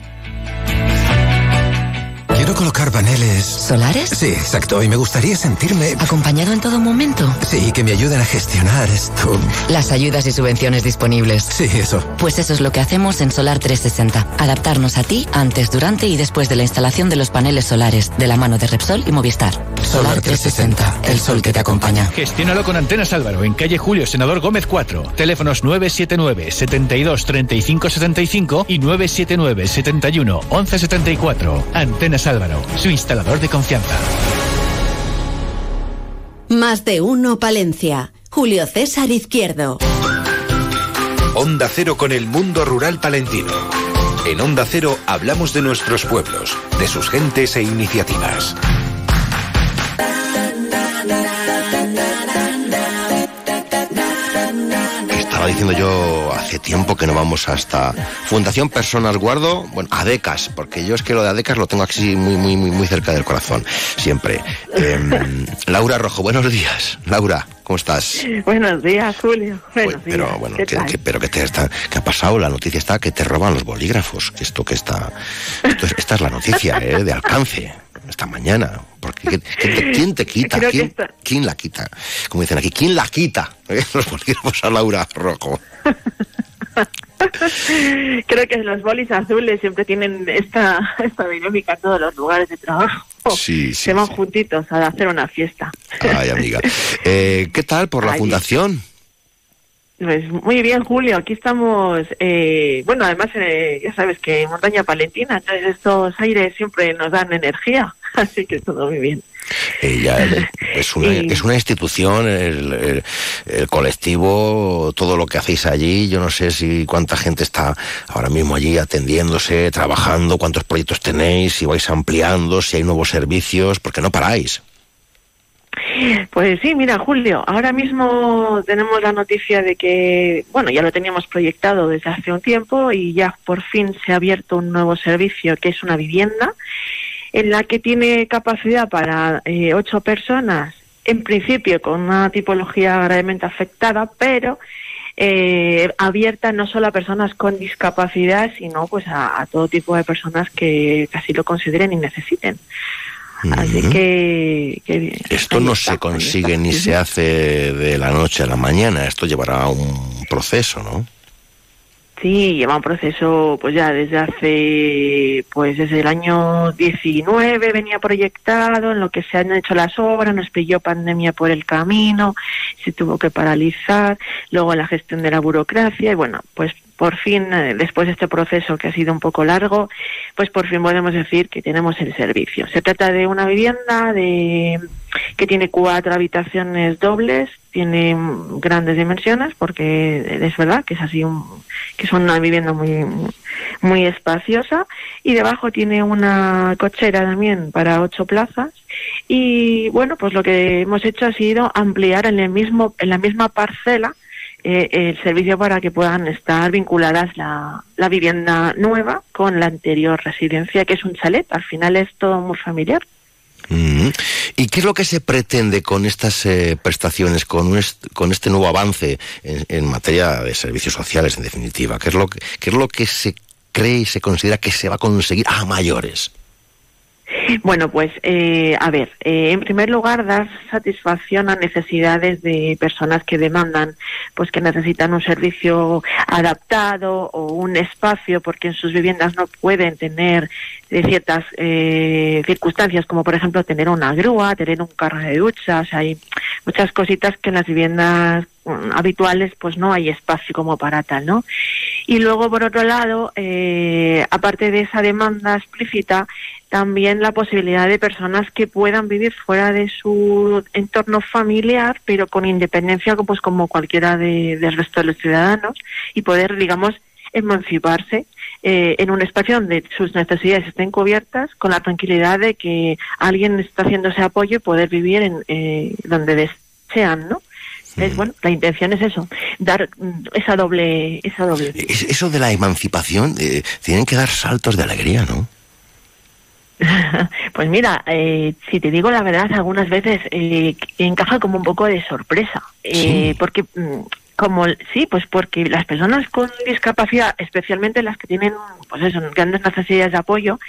Bye. Quiero colocar paneles. ¿Solares? Sí, exacto. Y me gustaría sentirme. ¿Acompañado en todo momento? Sí, que me ayuden a gestionar esto. Las ayudas y subvenciones disponibles. Sí, eso. Pues eso es lo que hacemos en Solar 360. Adaptarnos a ti antes, durante y después de la instalación de los paneles solares, de la mano de Repsol y Movistar. Solar 360, el sol que te acompaña. Gestiónalo con Antenas Álvaro en calle Julio Senador Gómez 4. Teléfonos 979 72 35 75 y 979 71 11 74. Antenas Álvaro, su instalador de confianza. Más de uno Palencia. Julio César Izquierdo. Onda Cero con el mundo rural palentino. En Onda Cero hablamos de nuestros pueblos, de sus gentes e iniciativas. Estaba diciendo yo hace tiempo que no vamos hasta Fundación Personas Guardo, bueno, ADECAS, porque yo es que lo de ADECAS lo tengo aquí muy, muy, muy, muy cerca del corazón, siempre. Em, [laughs] Laura Rojo, buenos días. Laura, ¿cómo estás? Buenos días, Julio. Buenos Pero días. bueno, ¿Qué que, que- pero que te está, ¿qué ha pasado? La noticia está que te roban los bolígrafos. Que esto que está, esto es- esta es la noticia, ¿eh? de alcance. Esta mañana. Porque ¿quién, te, [laughs] quita? ¿Quién, está- quién la quita? Como dicen aquí, ¿quién la quita? [laughs] ¿Eh? Los bolígrafos a Laura Rojo. [laughs] Creo que los bolis azules siempre tienen esta, esta dinámica en todos los lugares de trabajo. Sí, sí. Se van juntitos a hacer una fiesta. Ay, amiga. Eh, ¿Qué tal por la Ay. fundación? Pues muy bien, Julio. Aquí estamos. Eh, bueno, además, eh, ya sabes que montaña palentina, entonces estos aires siempre nos dan energía. [laughs] Así que todo muy bien. Ella es una, [laughs] es una institución, el, el- el colectivo, todo lo que hacéis allí. Yo no sé si cuánta gente está ahora mismo allí atendiéndose, trabajando, cuántos proyectos tenéis, si vais ampliando, si hay nuevos servicios, porque no paráis. Pues sí, mira, Julio, ahora mismo tenemos la noticia de que, bueno, ya lo teníamos proyectado desde hace un tiempo y ya por fin se ha abierto un nuevo servicio que es una vivienda en la que tiene capacidad para eh, ocho personas, en principio con una tipología gravemente afectada, pero eh, abierta no solo a personas con discapacidad, sino pues a, a todo tipo de personas que casi lo consideren y necesiten. Así que, que Esto no se consigue ni se hace de la noche a la mañana, esto llevará un proceso, ¿no? Sí, lleva un proceso pues ya desde hace, pues desde el año 19 venía proyectado, en lo que se han hecho las obras, nos pilló pandemia por el camino, se tuvo que paralizar, luego la gestión de la burocracia y bueno, pues por fin, eh, después de este proceso que ha sido un poco largo, pues por fin podemos decir que tenemos el servicio. Se trata de una vivienda de que tiene cuatro habitaciones dobles, tiene grandes dimensiones, porque es verdad que es así un, que es una vivienda muy muy espaciosa y debajo tiene una cochera también para ocho plazas y bueno pues lo que hemos hecho ha sido ampliar en el mismo en la misma parcela eh, el servicio para que puedan estar vinculadas la, la vivienda nueva con la anterior residencia que es un chalet al final es todo muy familiar. ¿Y qué es lo que se pretende con estas eh, prestaciones, con, con este nuevo avance en, en materia de servicios sociales, en definitiva? ¿Qué es lo que, qué es lo que se cree y se considera que se va a conseguir a mayores? Bueno, pues eh, a ver, eh, en primer lugar, dar satisfacción a necesidades de personas que demandan, pues que necesitan un servicio adaptado o un espacio, porque en sus viviendas no pueden tener eh, ciertas eh, circunstancias, como por ejemplo tener una grúa, tener un carro de ducha, o sea, hay muchas cositas que en las viviendas habituales pues no hay espacio como para tal, ¿no? Y luego, por otro lado, eh, aparte de esa demanda explícita, también la posibilidad de personas que puedan vivir fuera de su entorno familiar, pero con independencia pues como cualquiera de- del resto de los ciudadanos, y poder, digamos, emanciparse eh, en un espacio donde sus necesidades estén cubiertas, con la tranquilidad de que alguien está haciendo ese apoyo y poder vivir en eh, donde desean, ¿no? Es, bueno, la intención es eso, dar mm, esa doble, esa doble. Es- Eso de la emancipación, eh, tienen que dar saltos de alegría, ¿no? [laughs] Pues mira, eh, si te digo la verdad, algunas veces eh, encaja como un poco de sorpresa, eh, porque mm, como sí, pues porque las personas con discapacidad, especialmente las que tienen, pues eso, grandes necesidades de apoyo,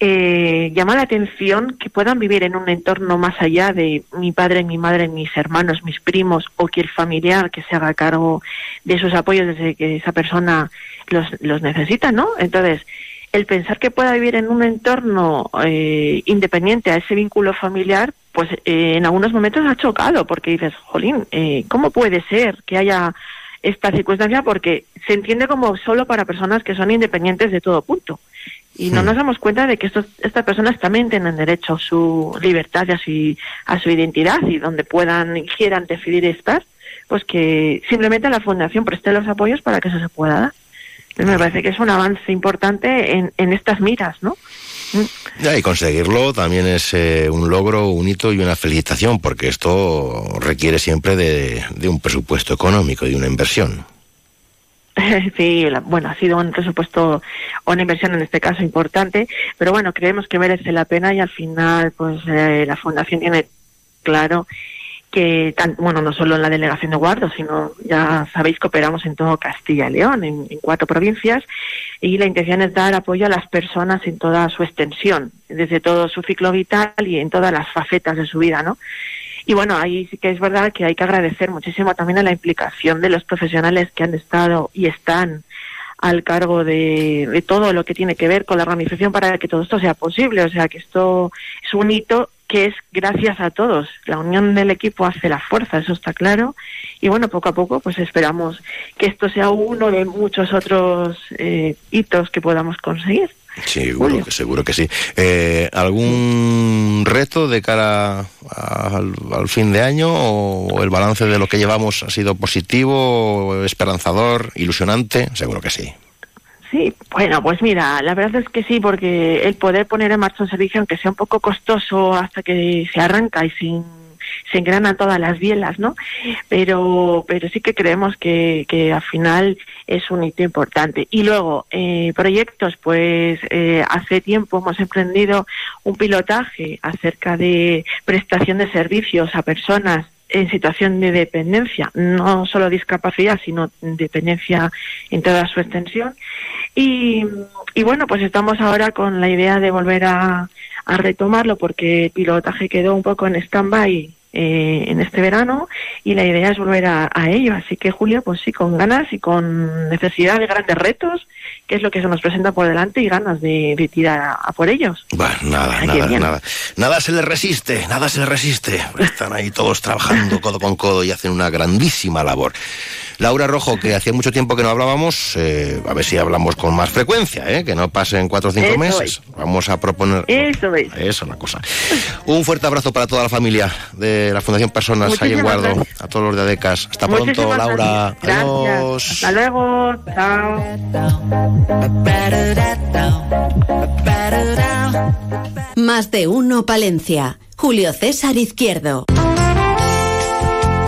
eh, llama la atención que puedan vivir en un entorno más allá de mi padre, mi madre, mis hermanos, mis primos o que el familiar que se haga cargo de esos apoyos desde que esa persona los, los necesita, ¿no? Entonces, el pensar que pueda vivir en un entorno eh, independiente a ese vínculo familiar, pues eh, en algunos momentos ha chocado, porque dices, jolín, eh, ¿cómo puede ser que haya esta circunstancia? Porque se entiende como solo para personas que son independientes de todo punto. Y no nos damos cuenta de que estos, estas personas también tienen derecho a su libertad y a su, a su identidad y donde puedan y quieran decidir estar, pues que simplemente la Fundación preste los apoyos para que eso se pueda dar. Entonces, me parece que es un avance importante en, en estas miras, ¿no? Ya, y conseguirlo también es eh, un logro, un hito y una felicitación, porque esto requiere siempre de, de un presupuesto económico y de una inversión. [laughs] Sí, la- bueno, ha sido un presupuesto una inversión en este caso importante, pero bueno, creemos que merece la pena y al final, pues eh, la Fundación tiene claro que, bueno, no solo en la delegación de Guardo, sino ya sabéis que operamos en todo Castilla y León, en cuatro provincias, y la intención es dar apoyo a las personas en toda su extensión, desde todo su ciclo vital y en todas las facetas de su vida, ¿no? Y bueno, ahí sí que es verdad que hay que agradecer muchísimo también a la implicación de los profesionales que han estado y están al cargo de, todo lo que tiene que ver con la organización para que todo esto sea posible. O sea, que esto es un hito que es gracias a todos. La unión del equipo hace la fuerza, eso está claro. Y bueno, poco a poco, pues esperamos que esto sea uno de muchos otros eh, hitos que podamos conseguir. Seguro que, seguro que sí. Eh, ¿Algún reto de cara al, al, fin de año o el balance de lo que llevamos ha sido positivo, esperanzador, ilusionante? Seguro que sí. Sí, bueno, pues mira, la verdad es que sí, porque el poder poner en marcha un servicio, aunque sea un poco costoso hasta que se arranca y sin se engranan todas las bielas, ¿no? Pero, pero sí que creemos que, que al final es un hito importante. Y luego, eh, proyectos, pues eh, hace tiempo hemos emprendido un pilotaje acerca de prestación de servicios a personas en situación de dependencia, no solo discapacidad, sino dependencia en toda su extensión. Y, y bueno, pues estamos ahora con la idea de volver a, a retomarlo porque el pilotaje quedó un poco en stand-by eh, en este verano y la idea es volver a, a, ello. Así que Julio, pues sí, con ganas y con necesidad de grandes retos, que es lo que se nos presenta por delante y ganas de, de tirar a, a, por ellos. Bueno, nada, nada, nada. Nada se les resiste, nada se les resiste. Están ahí todos trabajando codo con codo y hacen una grandísima labor. Laura Rojo, que hacía mucho tiempo que no hablábamos, eh, a ver si hablamos con más frecuencia, ¿eh? que no pasen cuatro o cinco Eso meses. es. Vamos a proponer. Eso es. Eso es la cosa. Un fuerte abrazo para toda la familia de la Fundación Personas ahí en Muchísimas Guardo, gracias. a todos los de ADECAS. Hasta pronto, Laura. gracias. Adiós. Hasta luego. Chao. Más de uno Palencia. Julio César Izquierdo.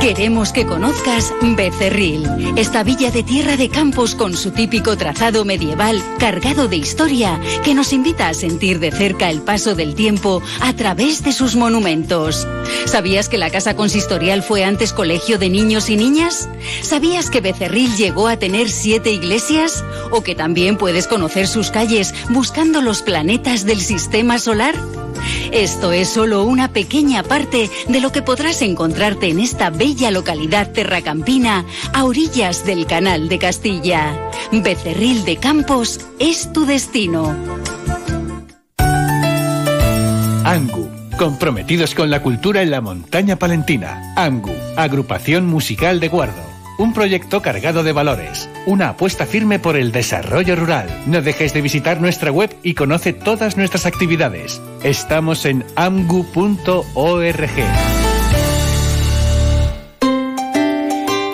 Queremos que conozcas Becerril, esta villa de tierra de campos con su típico trazado medieval cargado de historia que nos invita a sentir de cerca el paso del tiempo a través de sus monumentos. ¿Sabías que la casa consistorial fue antes colegio de niños y niñas? ¿Sabías que Becerril llegó a tener siete iglesias? ¿O que también puedes conocer sus calles buscando los planetas del sistema solar? Esto es solo una pequeña parte de lo que podrás encontrarte en esta bella localidad terracampina a orillas del Canal de Castilla. Becerril de Campos es tu destino. ANGU, comprometidos con la cultura en la montaña palentina. ANGU, agrupación musical de Guardo. Un proyecto cargado de valores, una apuesta firme por el desarrollo rural. No dejes de visitar nuestra web y conoce todas nuestras actividades. Estamos en amgu.org.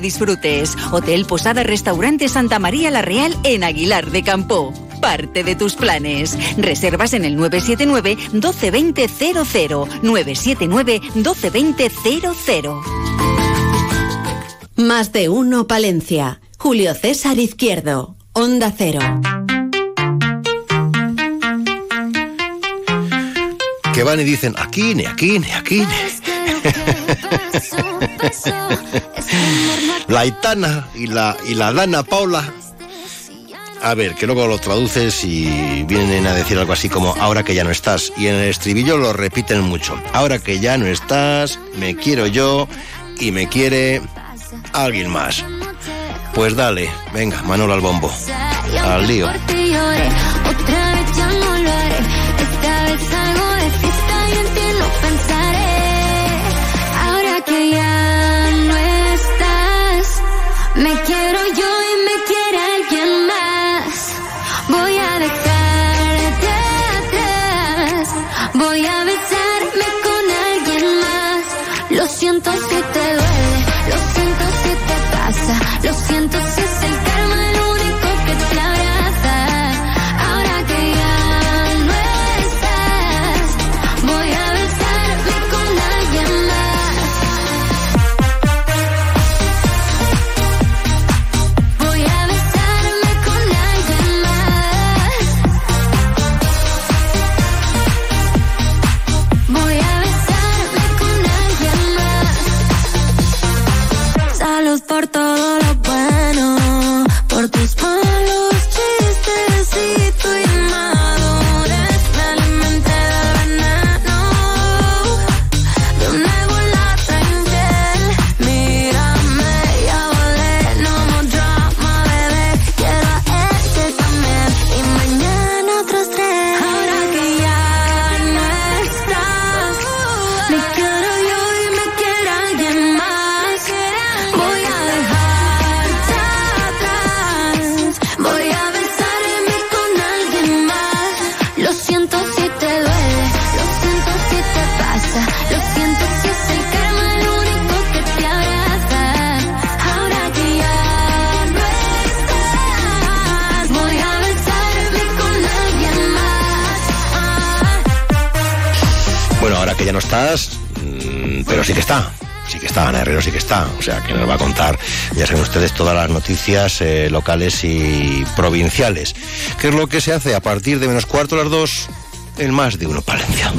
disfrutes. Hotel Posada Restaurante Santa María La Real en Aguilar de Campo. Parte de tus planes. Reservas en el 979 1220 00 979 1220 00. Más de uno Palencia. Julio César Izquierdo. Onda Cero. Que van y dicen, aquí, ni aquí, ni aquí, ni... [laughs] la Aitana y la, y la Dana Paula. A ver, que luego lo traduces y vienen a decir algo así como ahora que ya no estás. Y en el estribillo lo repiten mucho. Ahora que ya no estás, me quiero yo y me quiere alguien más. Pues dale, venga, Manolo al bombo. Al lío. Estás, mm, pero sí que está. Sí que está, Ana Herrero sí que está. O sea, que nos va a contar, ya saben ustedes, todas las noticias eh, locales y provinciales. ¿Qué es lo que se hace a partir de menos cuarto las dos? En más de uno Palencia.